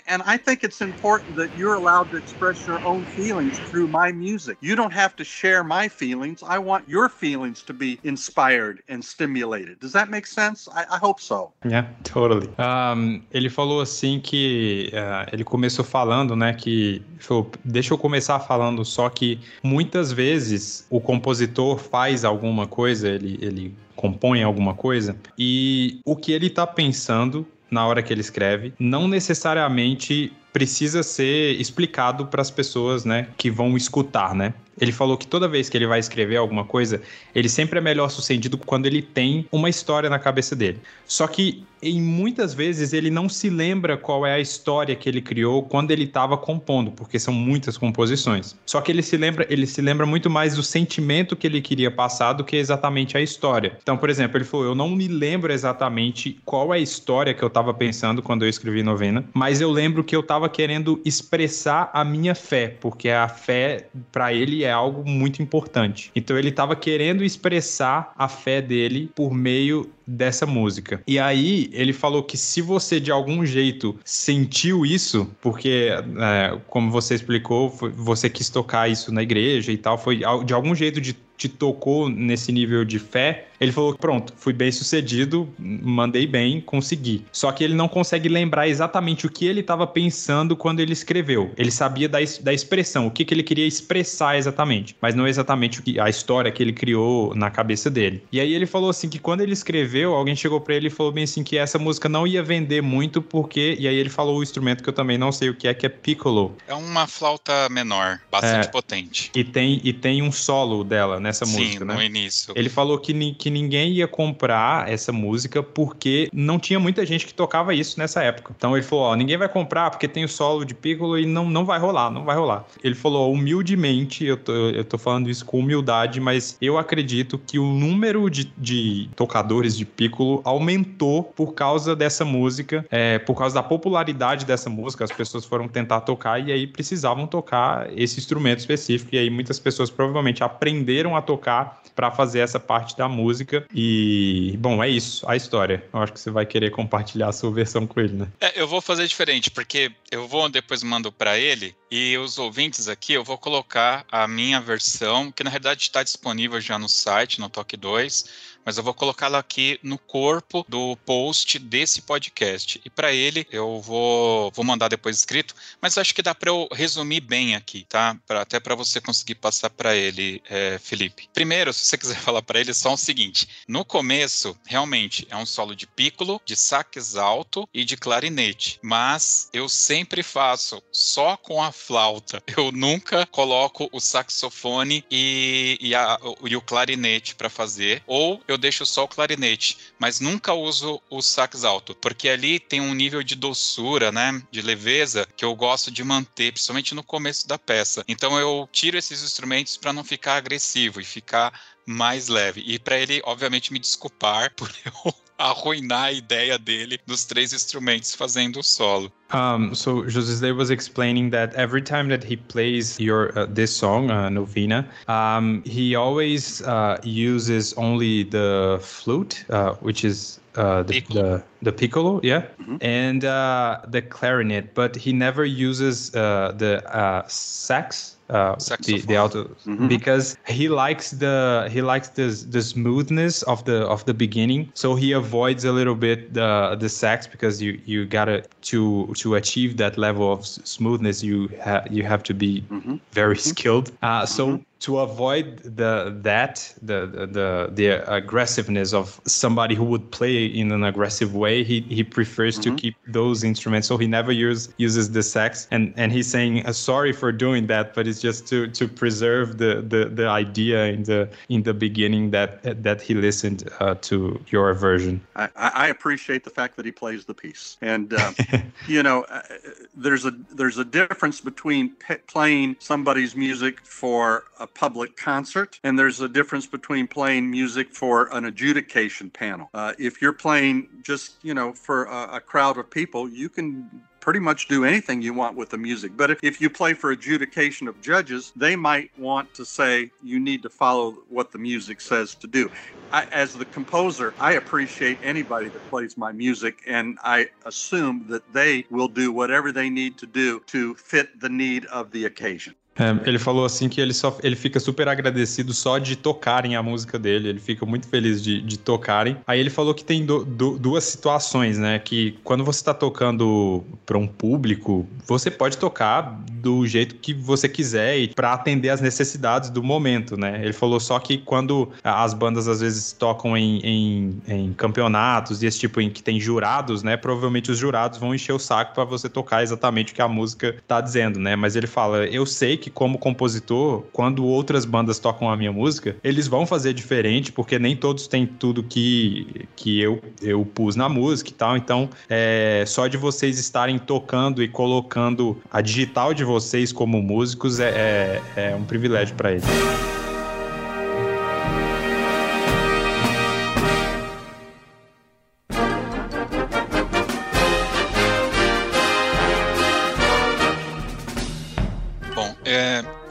And I think it's important that you're allowed to express your own feelings through my music. You don't have to share my feelings. I want your feelings to be inspired and stimulated. Does that make sense? I, I hope so. Yeah, totally. Um, ele falou assim que uh, ele começou falando, né, que falou, deixa eu começar falando só que muitas vezes o compositor faz alguma coisa, ele, ele compõe alguma coisa e o que ele está pensando na hora que ele escreve não necessariamente precisa ser explicado para as pessoas, né, que vão escutar, né? Ele falou que toda vez que ele vai escrever alguma coisa, ele sempre é melhor sucedido quando ele tem uma história na cabeça dele. Só que em muitas vezes ele não se lembra qual é a história que ele criou quando ele estava compondo, porque são muitas composições. Só que ele se lembra, ele se lembra muito mais do sentimento que ele queria passar do que exatamente a história. Então, por exemplo, ele falou: "Eu não me lembro exatamente qual é a história que eu estava pensando quando eu escrevi novena, mas eu lembro que eu estava querendo expressar a minha fé, porque a fé para ele é algo muito importante. Então ele estava querendo expressar a fé dele por meio dessa música. E aí ele falou que se você de algum jeito sentiu isso, porque é, como você explicou, você quis tocar isso na igreja e tal, foi de algum jeito de te tocou nesse nível de fé, ele falou: pronto, fui bem sucedido, mandei bem, consegui. Só que ele não consegue lembrar exatamente o que ele estava pensando quando ele escreveu. Ele sabia da, da expressão, o que, que ele queria expressar exatamente, mas não exatamente o que, a história que ele criou na cabeça dele. E aí ele falou assim que quando ele escreveu, alguém chegou para ele e falou bem assim que essa música não ia vender muito porque. E aí ele falou o instrumento que eu também não sei o que é, que é piccolo. É uma flauta menor, bastante é, potente. E tem, e tem um solo dela, né? Nessa Sim, música, né? no início. Ele falou que, que ninguém ia comprar essa música porque não tinha muita gente que tocava isso nessa época. Então ele falou, ó, ninguém vai comprar porque tem o solo de Piccolo e não, não vai rolar, não vai rolar. Ele falou, humildemente, eu tô, eu tô falando isso com humildade, mas eu acredito que o número de, de tocadores de Piccolo aumentou por causa dessa música, é, por causa da popularidade dessa música, as pessoas foram tentar tocar e aí precisavam tocar esse instrumento específico e aí muitas pessoas provavelmente aprenderam a a tocar para fazer essa parte da música. E, bom, é isso, a história. Eu acho que você vai querer compartilhar a sua versão com ele, né? É, eu vou fazer diferente, porque eu vou depois mando para ele e os ouvintes aqui eu vou colocar a minha versão, que na realidade está disponível já no site, no Toque 2 mas eu vou colocá-la aqui no corpo do post desse podcast. E para ele eu vou, vou mandar depois escrito, mas acho que dá para eu resumir bem aqui, tá? Pra, até para você conseguir passar para ele, é, Felipe. Primeiro, se você quiser falar para ele, só o seguinte: no começo, realmente é um solo de piccolo, de sax alto e de clarinete, mas eu sempre faço só com a flauta. Eu nunca coloco o saxofone e, e, a, e o clarinete para fazer, ou eu deixo só o clarinete, mas nunca uso o sax alto, porque ali tem um nível de doçura, né, de leveza que eu gosto de manter, principalmente no começo da peça. Então eu tiro esses instrumentos para não ficar agressivo e ficar mais leve. E para ele, obviamente, me desculpar por eu arruinar a ideia dele dos três instrumentos fazendo o solo. Um, so José was explaining that every time that he plays your uh, this song uh, Novena, um, he always uh, uses only the flute, uh, which is uh, the, the, the piccolo, yeah, mm-hmm. and uh, the clarinet, but he never uses the sax uh, the, the auto mm-hmm. because he likes the he likes the the smoothness of the of the beginning so he avoids a little bit the the sax because you you gotta to to achieve that level of smoothness you have you have to be mm-hmm. very mm-hmm. skilled uh, so mm-hmm to avoid the that the, the the aggressiveness of somebody who would play in an aggressive way he he prefers mm-hmm. to keep those instruments. So he never use, uses the sax. And and he's saying uh, sorry for doing that but it's just to to preserve the the, the idea in the in the beginning that that he listened uh, to your version. I, I appreciate the fact that he plays the piece. And uh, you know uh, there's a there's a difference between p- playing somebody's music for a public concert, and there's a difference between playing music for an adjudication panel. Uh, if you're playing just, you know, for a, a crowd of people, you can pretty much do anything you want with the music. But if, if you play for adjudication of judges, they might want to say you need to follow what the music says to do. I, as the composer, I appreciate anybody that plays my music, and I assume that they will do whatever they need to do to fit the need of the occasion. É, ele falou assim que ele só ele fica super agradecido só de tocarem a música dele, ele fica muito feliz de, de tocarem. Aí ele falou que tem do, do, duas situações, né? Que quando você está tocando para um público, você pode tocar do jeito que você quiser e para atender as necessidades do momento, né? Ele falou só que quando as bandas às vezes tocam em, em, em campeonatos e esse tipo em que tem jurados, né? Provavelmente os jurados vão encher o saco para você tocar exatamente o que a música tá dizendo, né? Mas ele fala: eu sei que como compositor, quando outras bandas tocam a minha música, eles vão fazer diferente, porque nem todos têm tudo que, que eu, eu pus na música e tal. Então, é, só de vocês estarem tocando e colocando a digital de vocês como músicos é, é, é um privilégio para eles.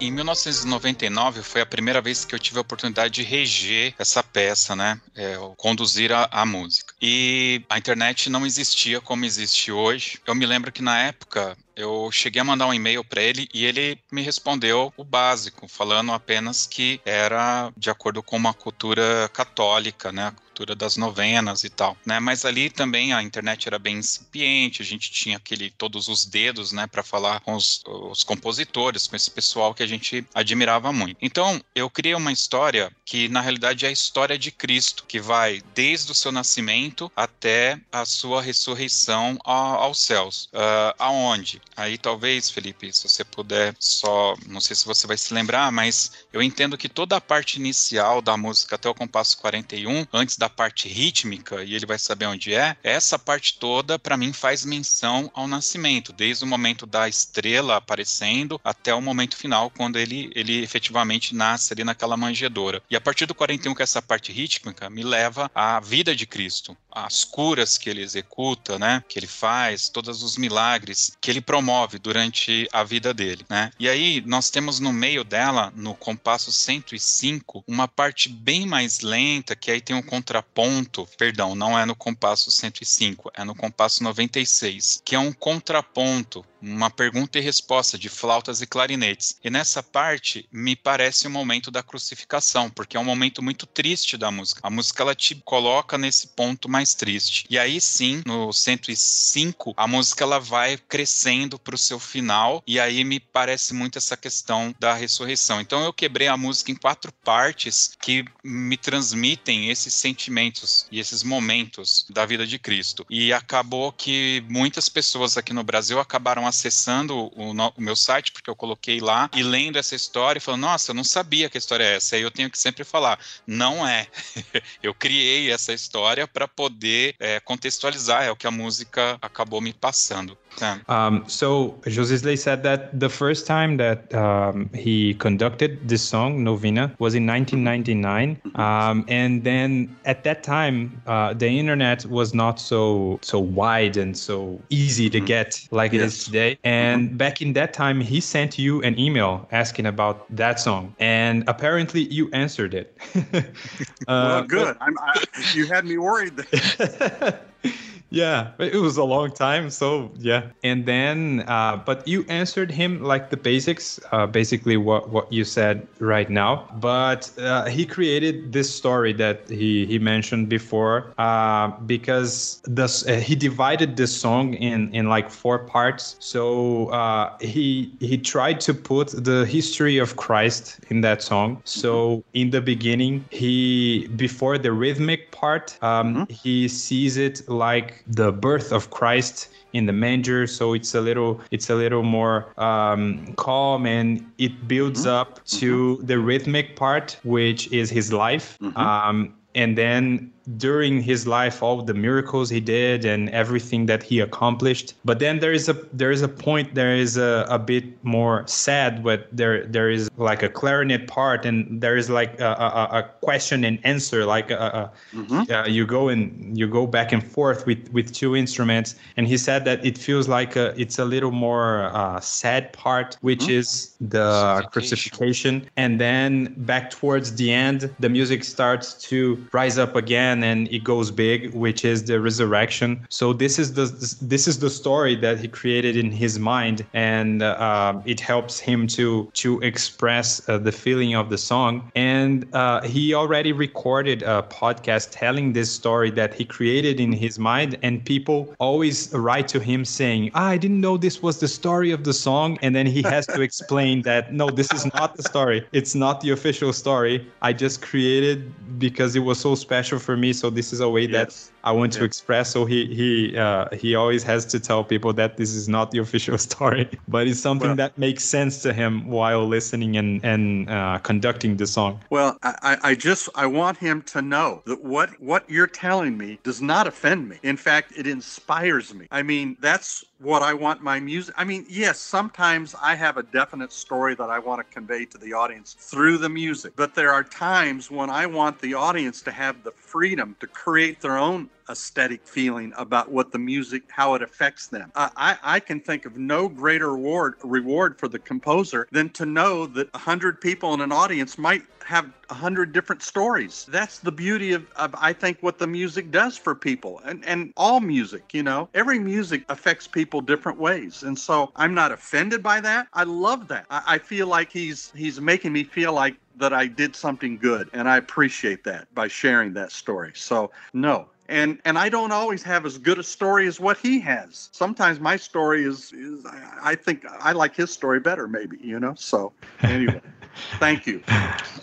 Em 1999 foi a primeira vez que eu tive a oportunidade de reger essa peça, né? É, conduzir a, a, música. E a internet não existia como existe hoje. Eu me lembro que na época eu cheguei a mandar um e-mail para ele e ele me respondeu o básico, falando apenas que era de acordo com uma cultura católica, né? Das novenas e tal, né? Mas ali também a internet era bem incipiente, a gente tinha aquele todos os dedos, né, para falar com os, os compositores, com esse pessoal que a gente admirava muito. Então, eu criei uma história que na realidade é a história de Cristo, que vai desde o seu nascimento até a sua ressurreição aos céus. Uh, aonde? Aí talvez, Felipe, se você puder só, não sei se você vai se lembrar, mas eu entendo que toda a parte inicial da música até o compasso 41, antes da parte rítmica, e ele vai saber onde é, essa parte toda, para mim, faz menção ao nascimento, desde o momento da estrela aparecendo até o momento final, quando ele, ele efetivamente nasce ali naquela manjedoura. E a partir do 41, que é essa parte rítmica, me leva à vida de Cristo, as curas que ele executa, né, que ele faz, todos os milagres que ele promove durante a vida dele, né? E aí nós temos no meio dela, no compasso 105, uma parte bem mais lenta, que aí tem um contraponto, perdão, não é no compasso 105, é no compasso 96, que é um contraponto uma pergunta e resposta de flautas e clarinetes. E nessa parte me parece o momento da crucificação, porque é um momento muito triste da música. A música ela te coloca nesse ponto mais triste. E aí sim, no 105, a música ela vai crescendo para o seu final e aí me parece muito essa questão da ressurreição. Então eu quebrei a música em quatro partes que me transmitem esses sentimentos e esses momentos da vida de Cristo. E acabou que muitas pessoas aqui no Brasil acabaram acessando o, no, o, meu site, porque eu coloquei lá, e lendo essa história, falando, nossa, eu não sabia que a história é essa. Aí eu tenho que sempre falar, não é. eu criei essa história para poder é, contextualizar, é o que a música acabou me passando. Um, so Josisley said that the first time that um, he conducted this song Novena was in 1999, um, and then at that time uh, the internet was not so so wide and so easy to mm-hmm. get like yes. it is today. And back in that time, he sent you an email asking about that song, and apparently you answered it. uh, well, good. But... I, you had me worried. yeah it was a long time so yeah. And then uh, but you answered him like the basics uh, basically what what you said right now. But uh, he created this story that he he mentioned before uh, because this uh, he divided this song in in like four parts. So uh, he he tried to put the history of christ in that song. So in the beginning he before the rhythmic part um, mm-hmm. he sees it like the birth of Christ in the manger so it's a little it's a little more um, calm and it builds mm-hmm. up to mm-hmm. the rhythmic part which is his life mm-hmm. um, and then during his life all the miracles he did and everything that he accomplished. But then there is a there is a point there is a, a bit more sad but there there is like a clarinet part and there is like a, a, a question and answer like a, mm-hmm. uh, you go and you go back and forth with with two instruments. And he said that it feels like it's a little more uh, sad part which mm-hmm. is the crucifixion and then back towards the end the music starts to rise up again again then it goes big, which is the resurrection. So this is the this is the story that he created in his mind, and uh, it helps him to to express uh, the feeling of the song. And uh, he already recorded a podcast telling this story that he created in his mind, and people always write to him saying, ah, "I didn't know this was the story of the song," and then he has to explain that no, this is not the story. It's not the official story. I just created because it was so special for me. So this is a way yes. I want to express. So he he uh, he always has to tell people that this is not the official story, but it's something well, that makes sense to him while listening and and uh, conducting the song. Well, I, I just I want him to know that what what you're telling me does not offend me. In fact, it inspires me. I mean, that's what I want my music. I mean, yes, sometimes I have a definite story that I want to convey to the audience through the music, but there are times when I want the audience to have the freedom to create their own aesthetic feeling about what the music, how it affects them. I, I can think of no greater reward, reward for the composer than to know that a hundred people in an audience might have a hundred different stories. That's the beauty of, of, I think, what the music does for people and, and all music, you know, every music affects people different ways. And so I'm not offended by that. I love that. I, I feel like he's, he's making me feel like that I did something good. And I appreciate that by sharing that story. So no, and and I don't always have as good a story as what he has. Sometimes my story is, is I think I like his story better, maybe you know. So anyway. Thank you.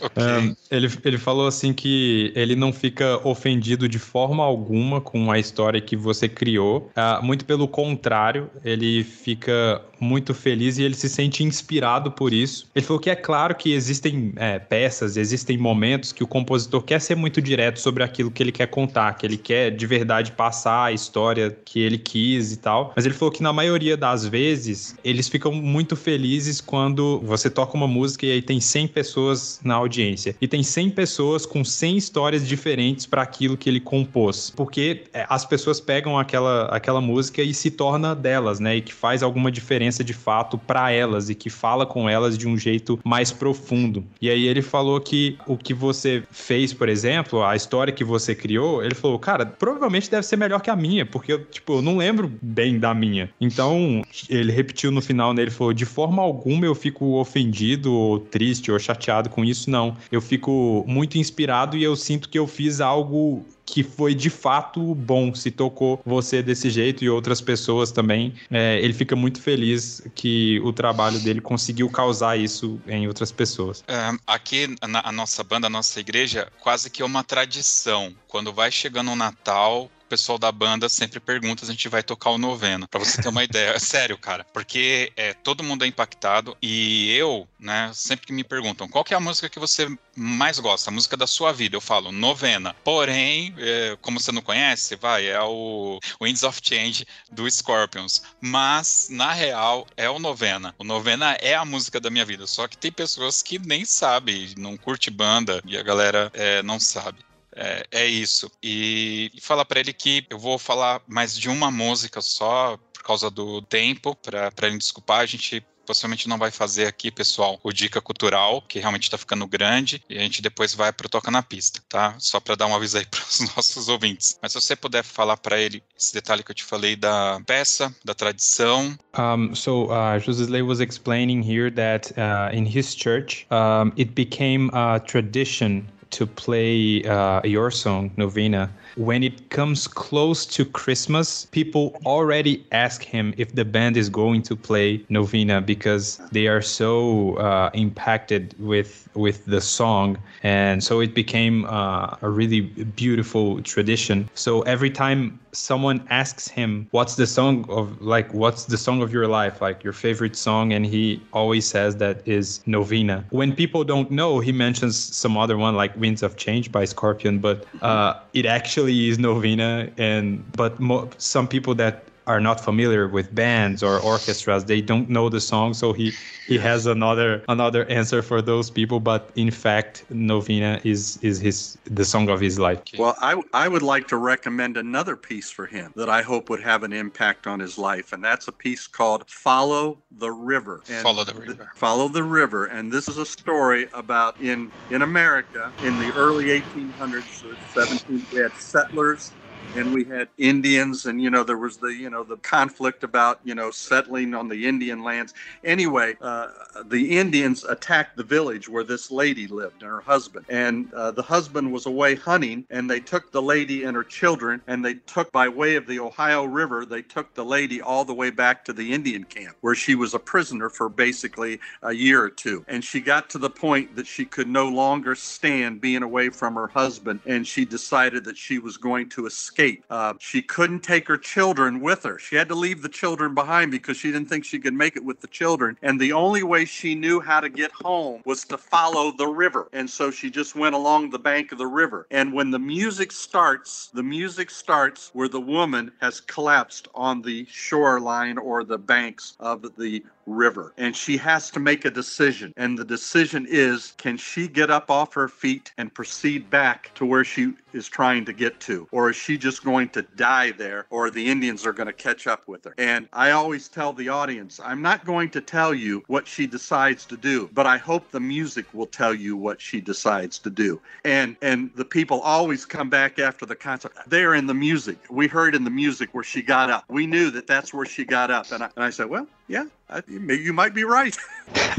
Okay. Um, ele, ele falou assim que ele não fica ofendido de forma alguma com a história que você criou. Uh, muito pelo contrário, ele fica muito feliz e ele se sente inspirado por isso. Ele falou que é claro que existem é, peças, existem momentos que o compositor quer ser muito direto sobre aquilo que ele quer contar, que ele quer de verdade passar a história que ele quis e tal. Mas ele falou que na maioria das vezes eles ficam muito felizes quando você toca uma música e aí tem 100 pessoas na audiência. E tem 100 pessoas com 100 histórias diferentes para aquilo que ele compôs. Porque é, as pessoas pegam aquela, aquela música e se torna delas, né? E que faz alguma diferença de fato para elas e que fala com elas de um jeito mais profundo. E aí ele falou que o que você fez, por exemplo, a história que você criou, ele falou, cara, provavelmente deve ser melhor que a minha, porque eu, tipo, eu não lembro bem da minha. Então, ele repetiu no final, né? Ele falou, de forma alguma eu fico ofendido ou triste triste ou chateado com isso, não. Eu fico muito inspirado e eu sinto que eu fiz algo que foi de fato bom, se tocou você desse jeito e outras pessoas também. É, ele fica muito feliz que o trabalho dele conseguiu causar isso em outras pessoas. É, aqui, na nossa banda, a nossa igreja, quase que é uma tradição. Quando vai chegando o Natal, o pessoal da banda sempre pergunta se a gente vai tocar o novena, para você ter uma ideia. É sério, cara, porque é, todo mundo é impactado e eu, né, sempre que me perguntam qual é a música que você mais gosta, a música da sua vida, eu falo novena. Porém, é, como você não conhece, vai, é o Winds of Change do Scorpions. Mas, na real, é o novena. O novena é a música da minha vida, só que tem pessoas que nem sabem, não curte banda e a galera é, não sabe. É, é isso. E, e falar para ele que eu vou falar mais de uma música só por causa do tempo, para ele desculpar. A gente possivelmente não vai fazer aqui, pessoal, o Dica Cultural, que realmente está ficando grande, e a gente depois vai para o Toca na Pista, tá? Só para dar um aviso aí para os nossos ouvintes. Mas se você puder falar para ele esse detalhe que eu te falei da peça, da tradição. Um, so, uh, José was explaining here that uh, in his church, um, it became a tradition to play uh, your song, Novena. When it comes close to Christmas, people already ask him if the band is going to play Novena because they are so uh, impacted with with the song, and so it became uh, a really beautiful tradition. So every time someone asks him, "What's the song of like? What's the song of your life? Like your favorite song?" and he always says that is Novena. When people don't know, he mentions some other one like Winds of Change by Scorpion, but uh, it actually is Novena. And but mo- some people that are not familiar with bands or orchestras, they don't know the song, so he he has another another answer for those people. But in fact, Novena is is his the song of his life. Well, I I would like to recommend another piece for him that I hope would have an impact on his life, and that's a piece called "Follow the River." And Follow the River. th- follow the river, and this is a story about in in America in the early 1800s or 17. We had settlers and we had Indians, and you know there was the you know the conflict about you know settling on the Indian lands. Anyway, uh, the Indians attacked the village where this lady lived and her husband, and uh, the husband was away hunting, and they took the lady and her children, and they took by way of the Ohio River, they took the lady all the way back to the Indian camp where she was a prisoner for basically a year or two, and she got to the point that she could no longer stand being away from her husband, and she decided that she was going to escape. Uh, she couldn't take her children with her. She had to leave the children behind because she didn't think she could make it with the children. And the only way she knew how to get home was to follow the river. And so she just went along the bank of the river. And when the music starts, the music starts where the woman has collapsed on the shoreline or the banks of the river and she has to make a decision. And the decision is can she get up off her feet and proceed back to where she is trying to get to? Or is she just going to die there or the indians are going to catch up with her? And i always tell the audience i'm not going to tell you what she decides to do but i hope the music will tell you what she decides to do. And and the people always come back after the concert. They're in the music. We heard in the music where she got up. We knew that that's where she got up. And i, and I said well yeah I, you may- you might be right.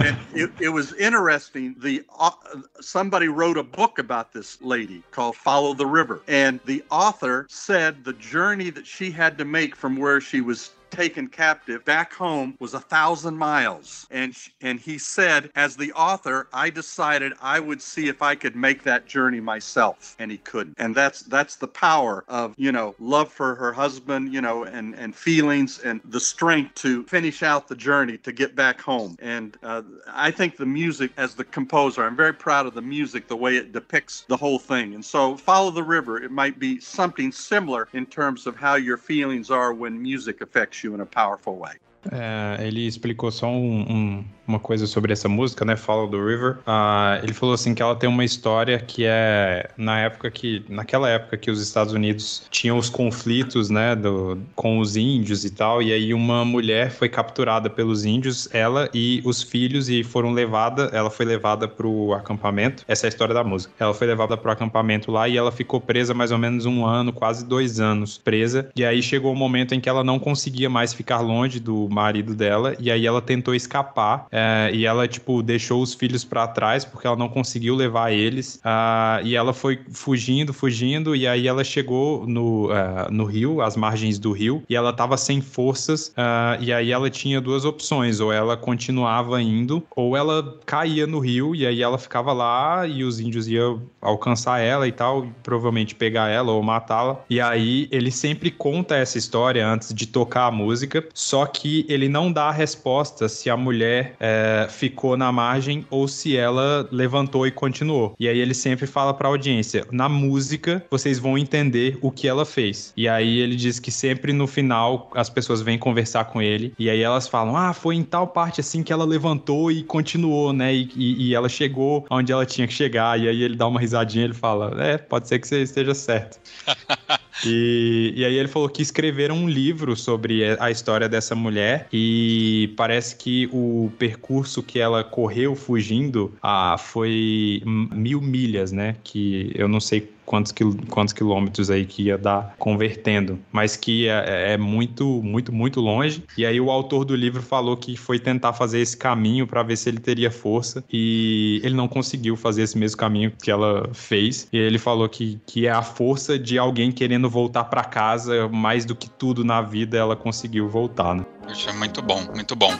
And it, it was interesting the au- somebody wrote a book about this lady called follow the river. And the author said the journey that she had to make from where she was taken captive back home was a thousand miles. And and he said as the author i decided i would see if i could make that journey myself. And he couldn't. And that's that's the power of you know love for her husband you know and and feelings and the strength to finish out the journey to get back home. And uh, i think the music as the composer i'm very proud of the music the way it depicts the whole thing. And so follow the river it might be something similar in terms of how your feelings are when music affects you in a powerful way. É, ele explicou só um- um- uma coisa sobre essa música, né? Follow the River. Ah, ele falou assim que ela tem uma história que é na época que, naquela época que os Estados Unidos tinham os conflitos, né, do, com os índios e tal, e aí uma mulher foi capturada pelos índios, ela e os filhos e foram levada, ela foi levada pro acampamento. Essa é a história da música. Ela foi levada pro acampamento lá e ela ficou presa mais ou menos um ano, quase dois anos presa. E aí chegou o momento em que ela não conseguia mais ficar longe do marido dela e aí ela tentou escapar é, e ela tipo deixou os filhos pra trás porque ela não conseguiu levar eles ah, e ela foi fugindo, fugindo e aí ela chegou no, ah, no rio, às margens do rio e ela tava sem forças ah, e aí ela tinha duas opções ou ela continuava indo ou ela caía no rio e aí ela ficava lá e os índios iam alcançar ela e tal, e provavelmente pegar ela ou matá-la. E aí ele sempre conta essa história antes de tocar a música, só que ele não dá a resposta se a mulher é, ficou na margem ou se ela levantou e continuou. E aí ele sempre fala pra audiência: na música vocês vão entender o que ela fez. E aí ele diz que sempre no final as pessoas vêm conversar com ele e aí elas falam: ah, foi em tal parte assim que ela levantou e continuou, né? E, e- e ela chegou onde ela tinha que chegar. E aí ele dá uma risadinha e ele fala: é, pode ser que você esteja certo. E, e aí ele falou que escreveram um livro sobre a história dessa mulher e parece que o percurso que ela correu fugindo ah, foi mil milhas, né? Que eu não sei quantos, quil- quantos quilômetros aí que ia dar convertendo, mas que é, é muito, muito, muito longe. E aí o autor do livro falou que foi tentar fazer esse caminho para ver se ele teria força e ele não conseguiu fazer esse mesmo caminho que ela fez. E ele falou que, que é a força de alguém querendo voltar para casa, mais do que tudo na vida ela conseguiu voltar, né? Poxa, muito bom, muito bom.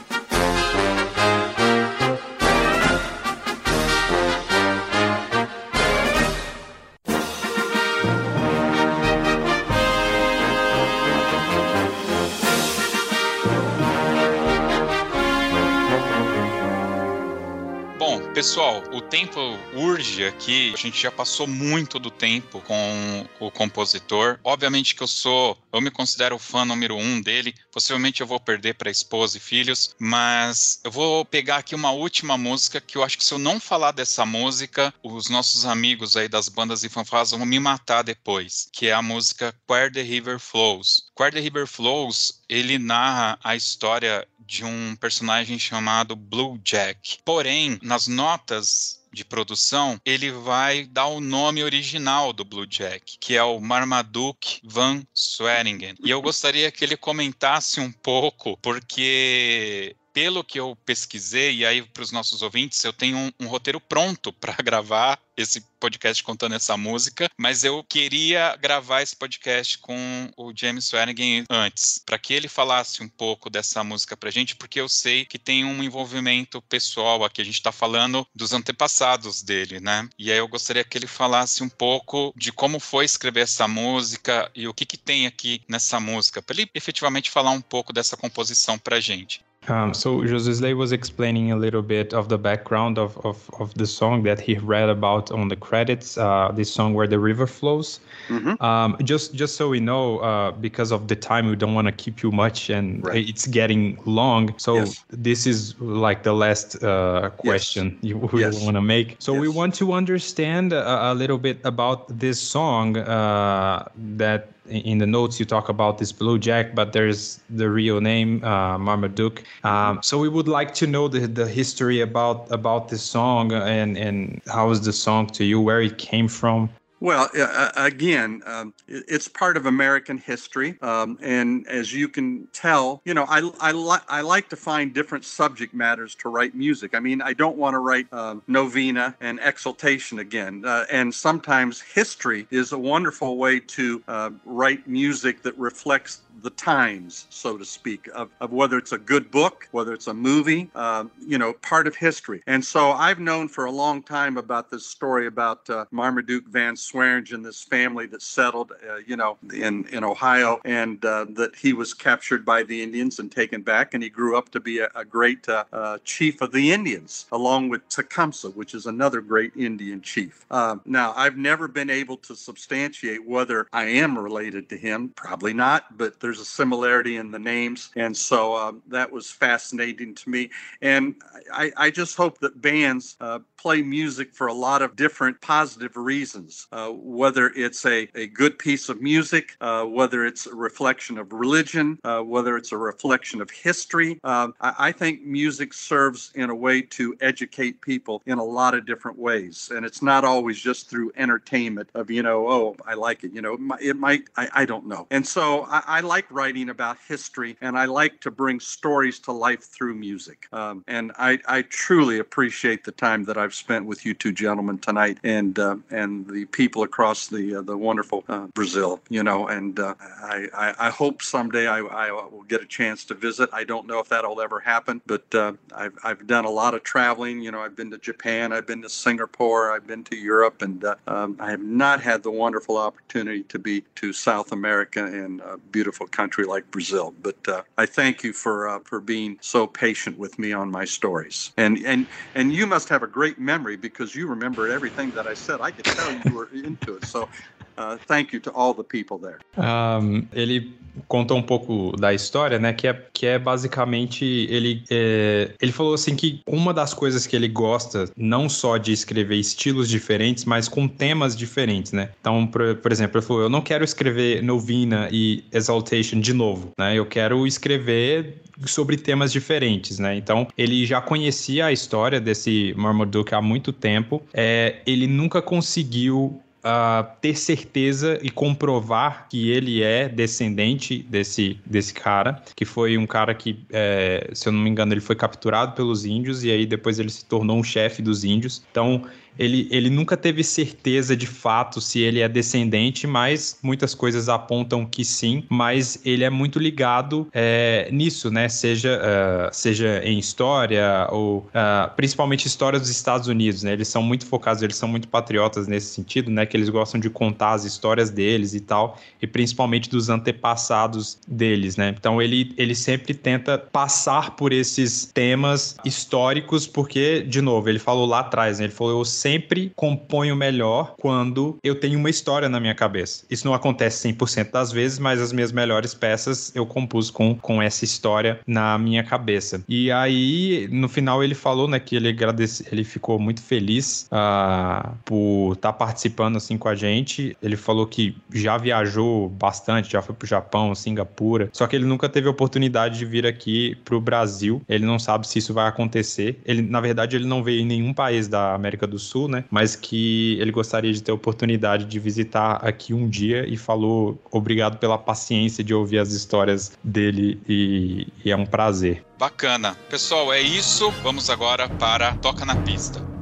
Pessoal, o tempo urge aqui. A gente já passou muito do tempo com o compositor. Obviamente que eu sou, eu me considero fã número um dele. Possivelmente eu vou perder para esposa e filhos, mas eu vou pegar aqui uma última música que eu acho que se eu não falar dessa música, os nossos amigos aí das bandas e fanfarras vão me matar depois, que é a música Where the River Flows. Where the River Flows, ele narra a história de um personagem chamado Blue Jack. Porém, nas notas de produção, ele vai dar o nome original do Blue Jack, que é o Marmaduke Van Sweringen. E eu gostaria que ele comentasse um pouco, porque pelo que eu pesquisei, e aí para os nossos ouvintes, eu tenho um, um roteiro pronto para gravar esse podcast contando essa música, mas eu queria gravar esse podcast com o James Swearingen antes, para que ele falasse um pouco dessa música pra gente, porque eu sei que tem um envolvimento pessoal aqui, a gente está falando dos antepassados dele, né? E aí eu gostaria que ele falasse um pouco de como foi escrever essa música e o que que tem aqui nessa música, para ele efetivamente falar um pouco dessa composição pra gente. Um, so José was explaining a little bit of the background of, of, of the song that he read about on the credits. Uh, this song where the river flows. Mm-hmm. Um, just just so we know, uh, because of the time, we don't want to keep you much, and right. it's getting long. So yes. this is like the last uh, question yes. you we yes. want to make. So we want to understand a, a, little bit about this song uh, that in the notes you talk about this blue jack but there's the real name uh, marmaduke. Um, so we would like to know the, the history about about this song and and how is the song to you where it came from well, uh, again, um, it's part of American history, um, and as you can tell, you know, I I, li- I like to find different subject matters to write music. I mean, I don't want to write um, novena and exaltation again, uh, and sometimes history is a wonderful way to uh, write music that reflects the times, so to speak, of, of whether it's a good book, whether it's a movie, uh, you know, part of history. And so I've known for a long time about this story about uh, Marmaduke Van Swearingen, this family that settled, uh, you know, in, in Ohio, and uh, that he was captured by the Indians and taken back, and he grew up to be a, a great uh, uh, chief of the Indians, along with Tecumseh, which is another great Indian chief. now, I've never been able to substantiate whether I am related to him, probably not, but there's a similarity in the names. And so uh, that was fascinating to me. And I, I just hope that bands uh, play music for a lot of different positive reasons, uh, whether it's a, a good piece of music, uh, whether it's a reflection of religion, uh, whether it's a reflection of history. Um, I, I, think music serves in a way to educate people in a lot of different ways. And it's not always just through entertainment of, you know, oh, I like it. You know, it might, I, I, don't know. And so I, I like like writing about history and I like to bring stories to life through music. Um, and I, I, truly appreciate the time that I've spent with you two gentlemen tonight and uh, and the people across the uh, the wonderful uh, Brazil. You know, and uh, I, I, I, hope someday I, I will get a chance to visit. I don't know if that'll ever happen, but uh, I've, I've done a lot of traveling. You know, I've been to Japan, I've been to Singapore, I've been to Europe, and uh, um, I have not had the wonderful opportunity to be to South America and beautiful country like Brazil. But uh, I thank you for uh, for being so patient with me on my stories. And and and you must have a great memory because you remember everything that I said. I could tell you were into it. So Uh, thank you to all the people there. Um, ele contou um pouco da história, né? Que é, que é basicamente ele é, ele falou assim que uma das coisas que ele gosta não só de escrever estilos diferentes, mas com temas diferentes, né? Então, por, por exemplo, ele falou: eu não quero escrever Novina e Exaltation de novo, né? Eu quero escrever sobre temas diferentes, né? Então, ele já conhecia a história desse Marmaduke há muito tempo. É, ele nunca conseguiu uh, ter certeza e comprovar que ele é descendente desse, desse cara, que foi um cara que, é, se eu não me engano, ele foi capturado pelos índios e aí depois ele se tornou um chefe dos índios. Então, ele, ele nunca teve certeza de fato se ele é descendente, mas muitas coisas apontam que sim, mas ele é muito ligado é, nisso, né? Seja, uh, seja em história ou uh, principalmente história dos Estados Unidos, né? Eles são muito focados, eles são muito patriotas nesse sentido, né? Que eles gostam de contar as histórias deles e tal, e principalmente dos antepassados deles, né? Então ele, ele sempre tenta passar por esses temas históricos, porque, de novo, ele falou lá atrás, né? Ele falou: eu sempre componho melhor quando eu tenho uma história na minha cabeça. Isso não acontece 100% das vezes, mas as minhas melhores peças eu compus com, com essa história na minha cabeça. E aí, no final, ele falou, né, que ele agradece, ele ficou muito feliz uh, por estar tá participando assim com a gente. Ele falou que já viajou bastante, já foi pro Japão, Singapura, só que ele nunca teve oportunidade de vir aqui pro Brasil. Ele não sabe se isso vai acontecer. Ele, na verdade, ele não veio em nenhum país da América do Sul, né? Mas que ele gostaria de ter a oportunidade de visitar aqui um dia e falou obrigado pela paciência de ouvir as histórias dele e, e é um prazer. Bacana. Pessoal, é isso. Vamos agora para Toca na Pista.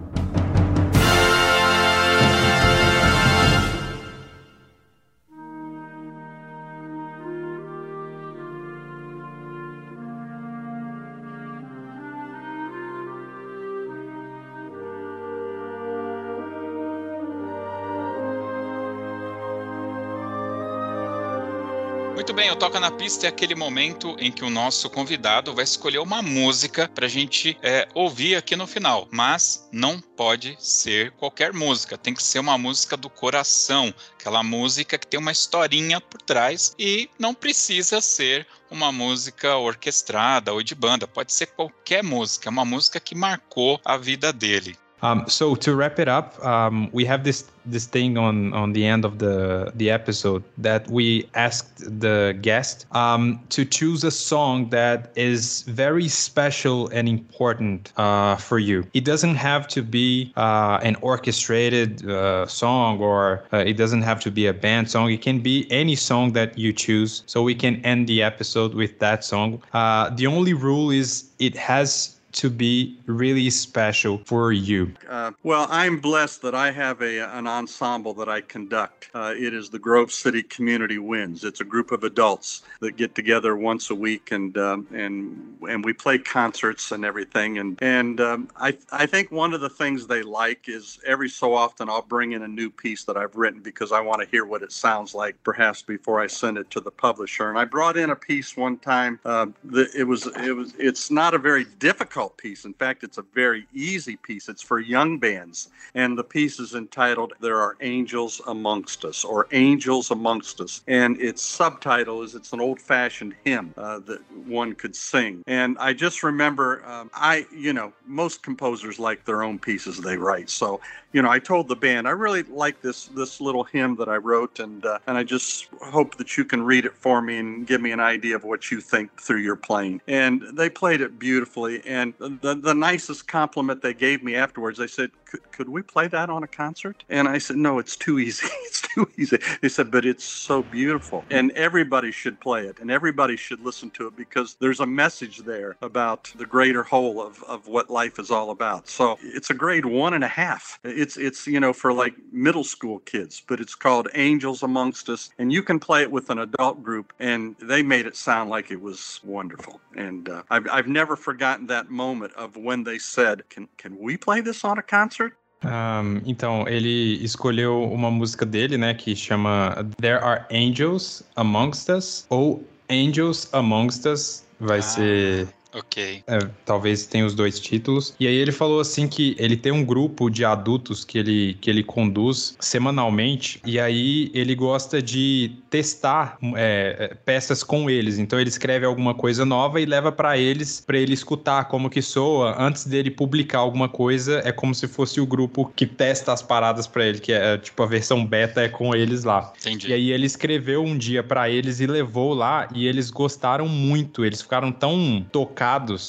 Bem, o Toca na Pista é aquele momento em que o nosso convidado vai escolher uma música para a gente é, ouvir aqui no final. Mas não pode ser qualquer música, tem que ser uma música do coração, aquela música que tem uma historinha por trás e não precisa ser uma música orquestrada ou de banda, pode ser qualquer música, uma música que marcou a vida dele. Um, so to wrap it up, um, we have this this thing on on the end of the the episode that we asked the guest um, to choose a song that is very special and important uh, for you. It doesn't have to be uh, an orchestrated uh, song or uh, it doesn't have to be a band song. It can be any song that you choose. So we can end the episode with that song. Uh, the only rule is it has to be really special for you? Uh, well, I'm blessed that I have a, an ensemble that I conduct. Uh, it is the Grove City Community Winds. It's a group of adults that get together once a week and um, and and we play concerts and everything. And and um, I I think one of the things they like is every so often I'll bring in a new piece that I've written because I want to hear what it sounds like, perhaps before I send it to the publisher. And I brought in a piece one time. Uh, that it was it was it's not a very difficult difficult piece. In fact, it's a very easy piece. It's for young bands. And the piece is entitled There Are Angels Amongst Us or Angels Amongst Us. And its subtitle is it's an old fashioned hymn uh, that one could sing. And I just remember, um, I, you know, most composers like their own pieces they write. So, you know, I told the band, I really like this this little hymn that I wrote, and uh, and I just hope that you can read it for me and give me an idea of what you think through your playing. And they played it beautifully. And the, the nicest compliment they gave me afterwards, they said, could we play that on a concert? And I said, no, it's too easy. it's too easy. They said, but it's so beautiful. And everybody should play it and everybody should listen to it because there's a message there about the greater whole of, of what life is all about. So it's a grade one and a half. It's, it's you know, for like middle school kids, but it's called Angels Amongst Us. And you can play it with an adult group and they made it sound like it was wonderful. And uh, I've, I've never forgotten that moment of when they said, can, can we play this on a concert? Um, então, ele escolheu uma música dele, né, que chama There Are Angels Amongst Us, ou Angels Amongst Us, vai ah. ser Ok. É, talvez tenha os dois títulos. E aí ele falou assim que ele tem um grupo de adultos que ele, que ele conduz semanalmente. E aí ele gosta de testar é, é peças com eles. Então ele escreve alguma coisa nova e leva para eles, para ele escutar como que soa antes dele publicar alguma coisa. É como se fosse o grupo que testa as paradas para ele, que é tipo a versão beta é com eles lá. Entendi. E aí ele escreveu um dia para eles e levou lá e eles gostaram muito. Eles ficaram tão tocados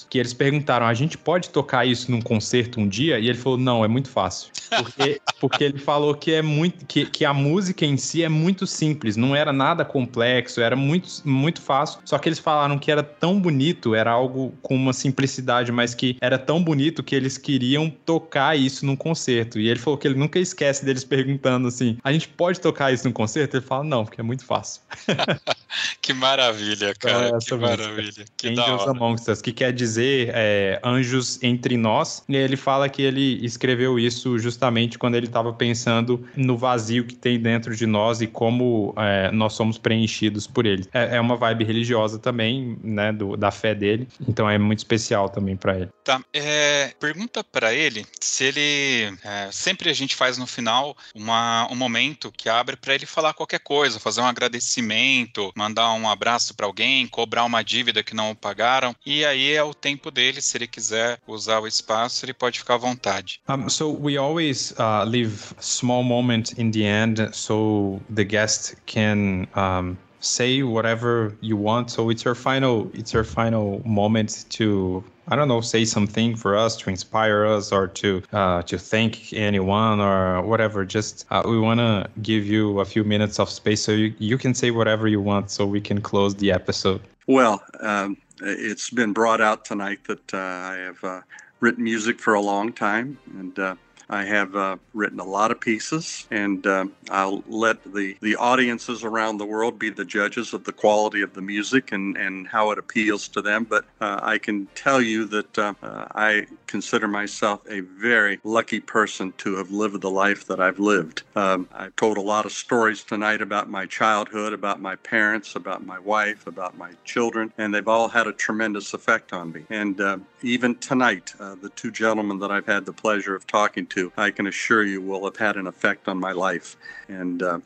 que eles perguntaram: a gente pode tocar isso num concerto um dia? E ele falou: não, é muito fácil. Porque, porque ele falou que é muito que, que a música em si é muito simples, não era nada complexo, era muito, muito fácil. Só que eles falaram que era tão bonito, era algo com uma simplicidade, mas que era tão bonito que eles queriam tocar isso num concerto. E ele falou que ele nunca esquece deles perguntando assim: a gente pode tocar isso num concerto? Ele fala, não, porque é muito fácil. que maravilha, cara. Então, que maravilha. Que Angels Amongst Que quer dizer é, anjos entre nós. E ele fala que ele escreveu isso justamente quando ele estava pensando no vazio que tem dentro de nós e como é, nós somos preenchidos por ele. É, é, uma vibe religiosa também, né, do, da fé dele. Então é muito especial também para ele. Tá. É, pergunta para ele se ele é, sempre a gente faz no final uma, um momento que abre para ele falar qualquer coisa, fazer um agradecimento, mandar um abraço para alguém, cobrar uma dívida que não pagaram. E aí é o tempo dele, se ele quiser usar o espaço, ele pode ficar à vontade. Um, so we always uh, leave small moment in the end so the guest can um, say whatever you want. So it's your final it's your final moment to I don't know, say something for us to inspire us or to uh, to thank anyone or whatever. Just uh, we want to give you a few minutes of space so you, you can say whatever you want so we can close the episode. Well, um, it's been brought out tonight that uh, I have uh, written music for a long time and uh, I have uh, written a lot of pieces, and uh, I'll let the, the audiences around the world be the judges of the quality of the music and, and how it appeals to them. But uh, I can tell you that uh, uh, I consider myself a very lucky person to have lived the life that I've lived. Um, I've told a lot of stories tonight about my childhood, about my parents, about my wife, about my children, and they've all had a tremendous effect on me. And uh, even tonight, the two gentlemen that I've had the pleasure of talking to to, I can assure you, will have had an effect on my life. And uh,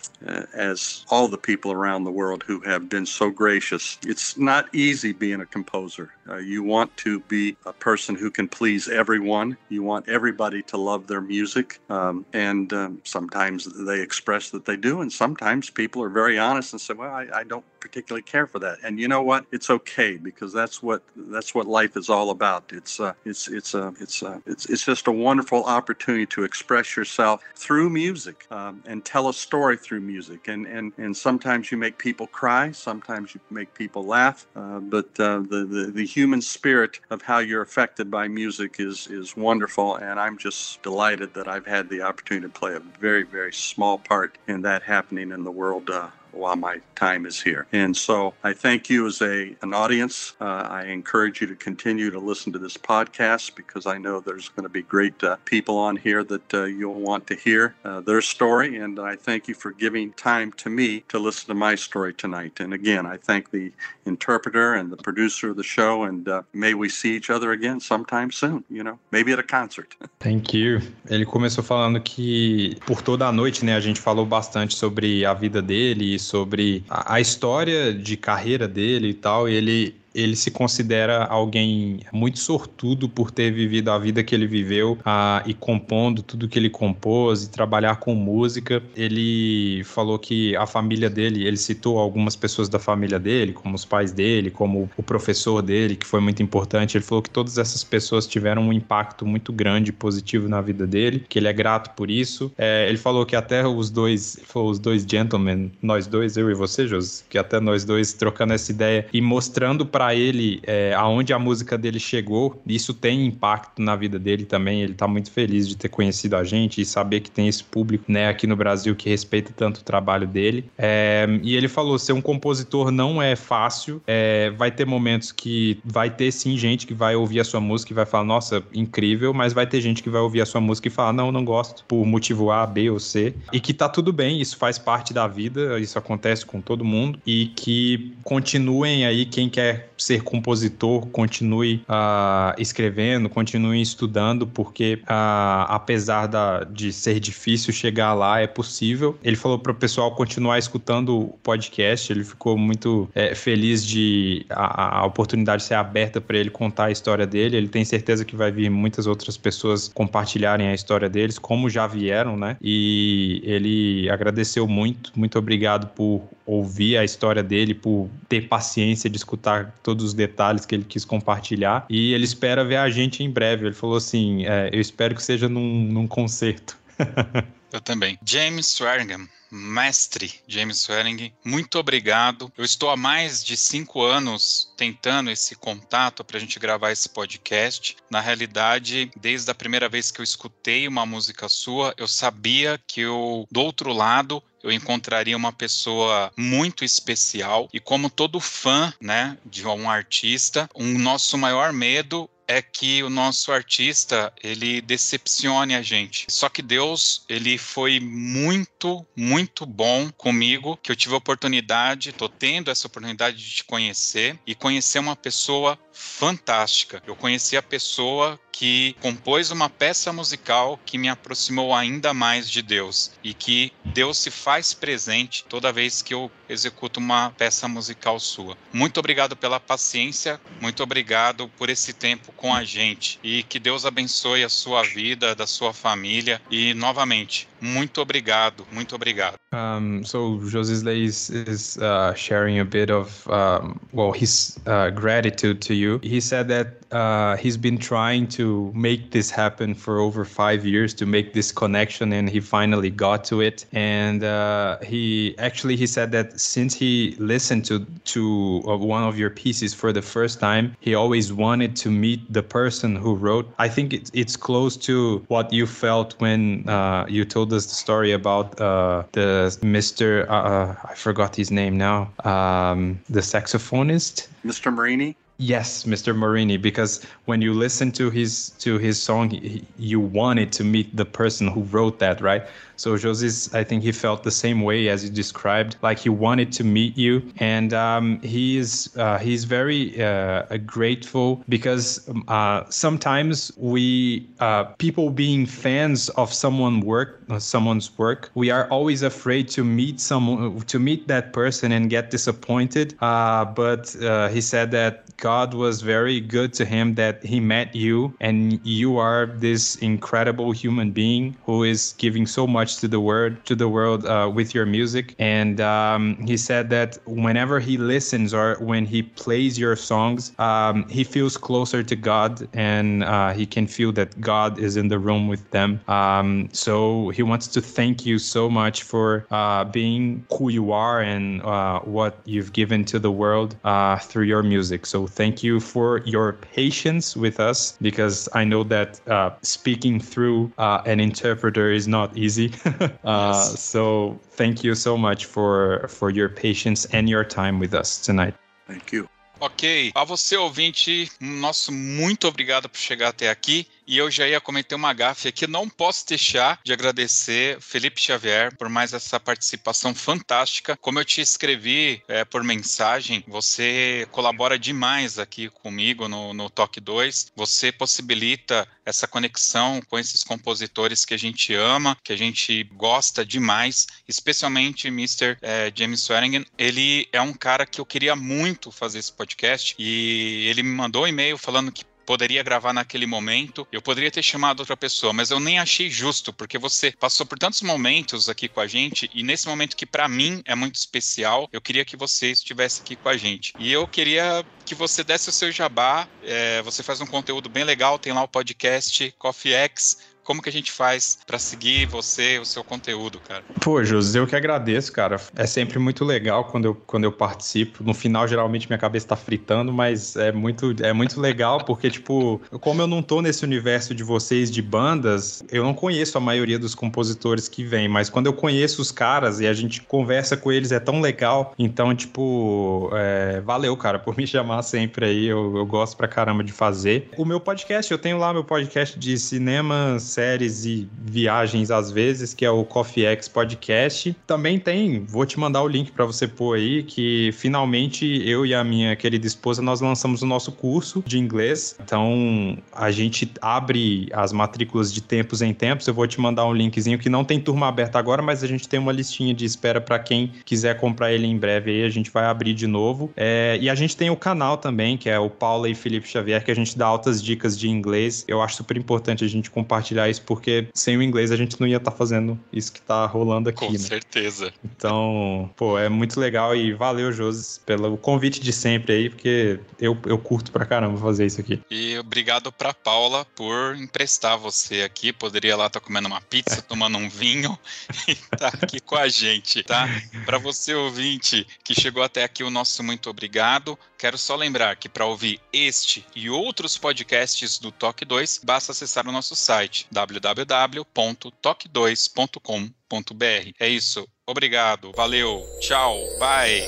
as all the people around the world who have been so gracious, it's not easy being a composer. Uh, you want to be a person who can please everyone. You want everybody to love their music. Um, and um, sometimes they express that they do. And sometimes people are very honest and say, well, I, I don't particularly care for that. And you know what? It's okay because that's what that's what life is all about. It's uh, it's it's uh, it's uh, it's it's just a wonderful opportunity to express yourself through music um, and tell a story through music. And and and sometimes you make people cry, sometimes you make people laugh. Uh, but uh, the, the the human spirit of how you're affected by music is is wonderful. And I'm just delighted that I've had the opportunity to play a very very small part in that happening in the world uh, while my time is here. And so I thank you as a an audience. Uh, I encourage you to continue to listen to this podcast because I know there's going to be great uh, people on here that uh, you'll want to hear uh, their story. And I thank you for giving time to me to listen to my story tonight. And again, I thank the interpreter and the producer of the show. And uh, may we see each other again sometime soon. You know, maybe at a concert. Thank you. Ele começou falando que por toda a noite, né, a gente falou bastante sobre a vida dele sobre a, a história de carreira dele e tal. E ele ele se considera alguém muito sortudo por ter vivido a vida que ele viveu ah, e compondo tudo que ele compôs e trabalhar com música. Ele falou que a família dele, ele citou algumas pessoas da família dele, como os pais dele, como o professor dele, que foi muito importante. Ele falou que todas essas pessoas tiveram um impacto muito grande, positivo na vida dele, que ele é grato por isso. É, ele falou que até os dois, os dois gentlemen, nós dois, eu e você, José, que até nós dois trocando essa ideia e mostrando para para ele é, aonde a música dele chegou, isso tem impacto na vida dele também. Ele tá muito feliz de ter conhecido a gente e saber que tem esse público, né, aqui no Brasil que respeita tanto o trabalho dele. É, e ele falou: ser um compositor não é fácil. É, vai ter momentos que vai ter sim gente que vai ouvir a sua música e vai falar, nossa, incrível, mas vai ter gente que vai ouvir a sua música e falar, não, não gosto, por motivo A, B ou C. E que tá tudo bem, isso faz parte da vida, isso acontece com todo mundo. E que continuem aí quem quer ser compositor, continue uh, escrevendo, continue estudando, porque uh, apesar da, de ser difícil chegar lá, é possível. Ele falou para o pessoal continuar escutando o podcast, ele ficou muito é, feliz de a, a oportunidade ser aberta para ele contar a história dele. Ele tem certeza que vai vir muitas outras pessoas compartilharem a história deles, como já vieram, né? E ele agradeceu muito, muito obrigado por ouvir a história dele, por ter paciência de escutar todos os detalhes que ele quis compartilhar. E ele espera ver a gente em breve. Ele falou assim: é, Eu espero que seja num, num concerto. Eu também. James Swearingham, mestre James Swearingen, muito obrigado. Eu estou há mais de cinco anos tentando esse contato para a gente gravar esse podcast. Na realidade, desde a primeira vez que eu escutei uma música sua, eu sabia que eu, do outro lado, eu encontraria uma pessoa muito especial e como todo fã, né, de um artista, um nosso maior medo é que o nosso artista ele decepcione a gente. Só que Deus ele foi muito, muito bom comigo, que eu tive a oportunidade, tô tendo essa oportunidade de te conhecer e conhecer uma pessoa fantástica. Eu conheci a pessoa que compôs uma peça musical que me aproximou ainda mais de Deus e que Deus se faz presente toda vez que eu executo uma peça musical sua. Muito obrigado pela paciência, muito obrigado por esse tempo com a gente e que Deus abençoe a sua vida, da sua família e novamente muito obrigado, muito obrigado. Um, so Josisley is, is uh, sharing a bit of um, well his uh, gratitude to you. He said that uh, he's been trying to make this happen for over five years to make this connection, and he finally got to it. And uh, he actually he said that since he listened to to uh, one of your pieces for the first time, he always wanted to meet the person who wrote. I think it's it's close to what you felt when uh, you told us the story about uh, the Mister. Uh, I forgot his name now. Um, the saxophonist. Mr. Marini. Yes, Mr. Marini, because when you listen to his to his song, he, you wanted to meet the person who wrote that, right? So José, I think he felt the same way as you described, like he wanted to meet you, and um, he is uh, he's very uh, grateful because uh, sometimes we uh, people being fans of someone work uh, someone's work, we are always afraid to meet someone to meet that person and get disappointed. Uh, but he said that God was very good to him that he met you and you are this incredible human being who is giving so much to the world to the world uh, with your music. And um, he said that whenever he listens or when he plays your songs, um, he feels closer to God and uh, he can feel that God is in the room with them. Um, so he wants to thank you so much for uh, being who you are and uh, what you've given to the world uh, through your music. So thank you for your patience with us because I know that uh, speaking through uh, an interpreter is not easy. uh, yes. So thank you so much for for your patience and your time with us tonight. Thank you. Ok, a você ouvinte, nosso muito obrigado por chegar até aqui. E eu já ia cometer uma gafe aqui, não posso deixar de agradecer Felipe Xavier por mais essa participação fantástica. Como eu te escrevi é, por mensagem, você colabora demais aqui comigo no, no Toque 2. Você possibilita essa conexão com esses compositores que a gente ama, que a gente gosta demais, especialmente Mr. É, James Swearingen. Ele é um cara que eu queria muito fazer esse podcast e ele me mandou um e-mail falando que poderia gravar naquele momento, eu poderia ter chamado outra pessoa, mas eu nem achei justo, porque você passou por tantos momentos aqui com a gente e nesse momento que para mim é muito especial, eu queria que você estivesse aqui com a gente. E eu queria que você desse o seu jabá, é, você faz um conteúdo bem legal, tem lá o podcast Coffee X, como que a gente faz para seguir você, o seu conteúdo, cara? Pô, José, eu que agradeço, cara. É sempre muito legal quando eu, quando eu participo. No final, geralmente, minha cabeça tá fritando, mas é muito, é muito legal porque, tipo, como eu não tô nesse universo de vocês de bandas, eu não conheço a maioria dos compositores que vêm, mas quando eu conheço os caras e a gente conversa com eles, é tão legal. Então, tipo, é, valeu, cara, por me chamar sempre aí. Eu, eu gosto pra caramba de fazer. O meu podcast, eu tenho lá meu podcast de cinema, séries e viagens às vezes, que é o Coffee X Podcast. Também tem, vou te mandar o link para você pôr aí, que finalmente eu e a minha querida esposa nós lançamos o nosso curso de inglês. Então a gente abre as matrículas de tempos em tempos. Eu vou te mandar um linkzinho que não tem turma aberta agora, mas a gente tem uma listinha de espera para quem quiser comprar ele em breve aí. A gente vai abrir de novo. É, e a gente tem o canal também, que é o Paula e Felipe Xavier, que a gente dá altas dicas de inglês. Eu acho super importante a gente compartilhar isso, porque sem o inglês a gente não ia estar tá fazendo isso que tá rolando aqui, Com né? certeza. Então, pô, é muito legal e valeu, Josi, pelo convite de sempre aí, porque eu, eu curto pra caramba fazer isso aqui. E obrigado pra Paula por emprestar você aqui. Poderia lá estar tá comendo uma pizza, tomando um vinho e tá aqui com a gente, tá? Para você ouvinte que chegou até aqui, o nosso muito obrigado. Quero só lembrar que para ouvir este e outros podcasts do Toque 2, basta acessar o nosso site www.toque2.com.br. É isso. Obrigado. Valeu. Tchau. Bye.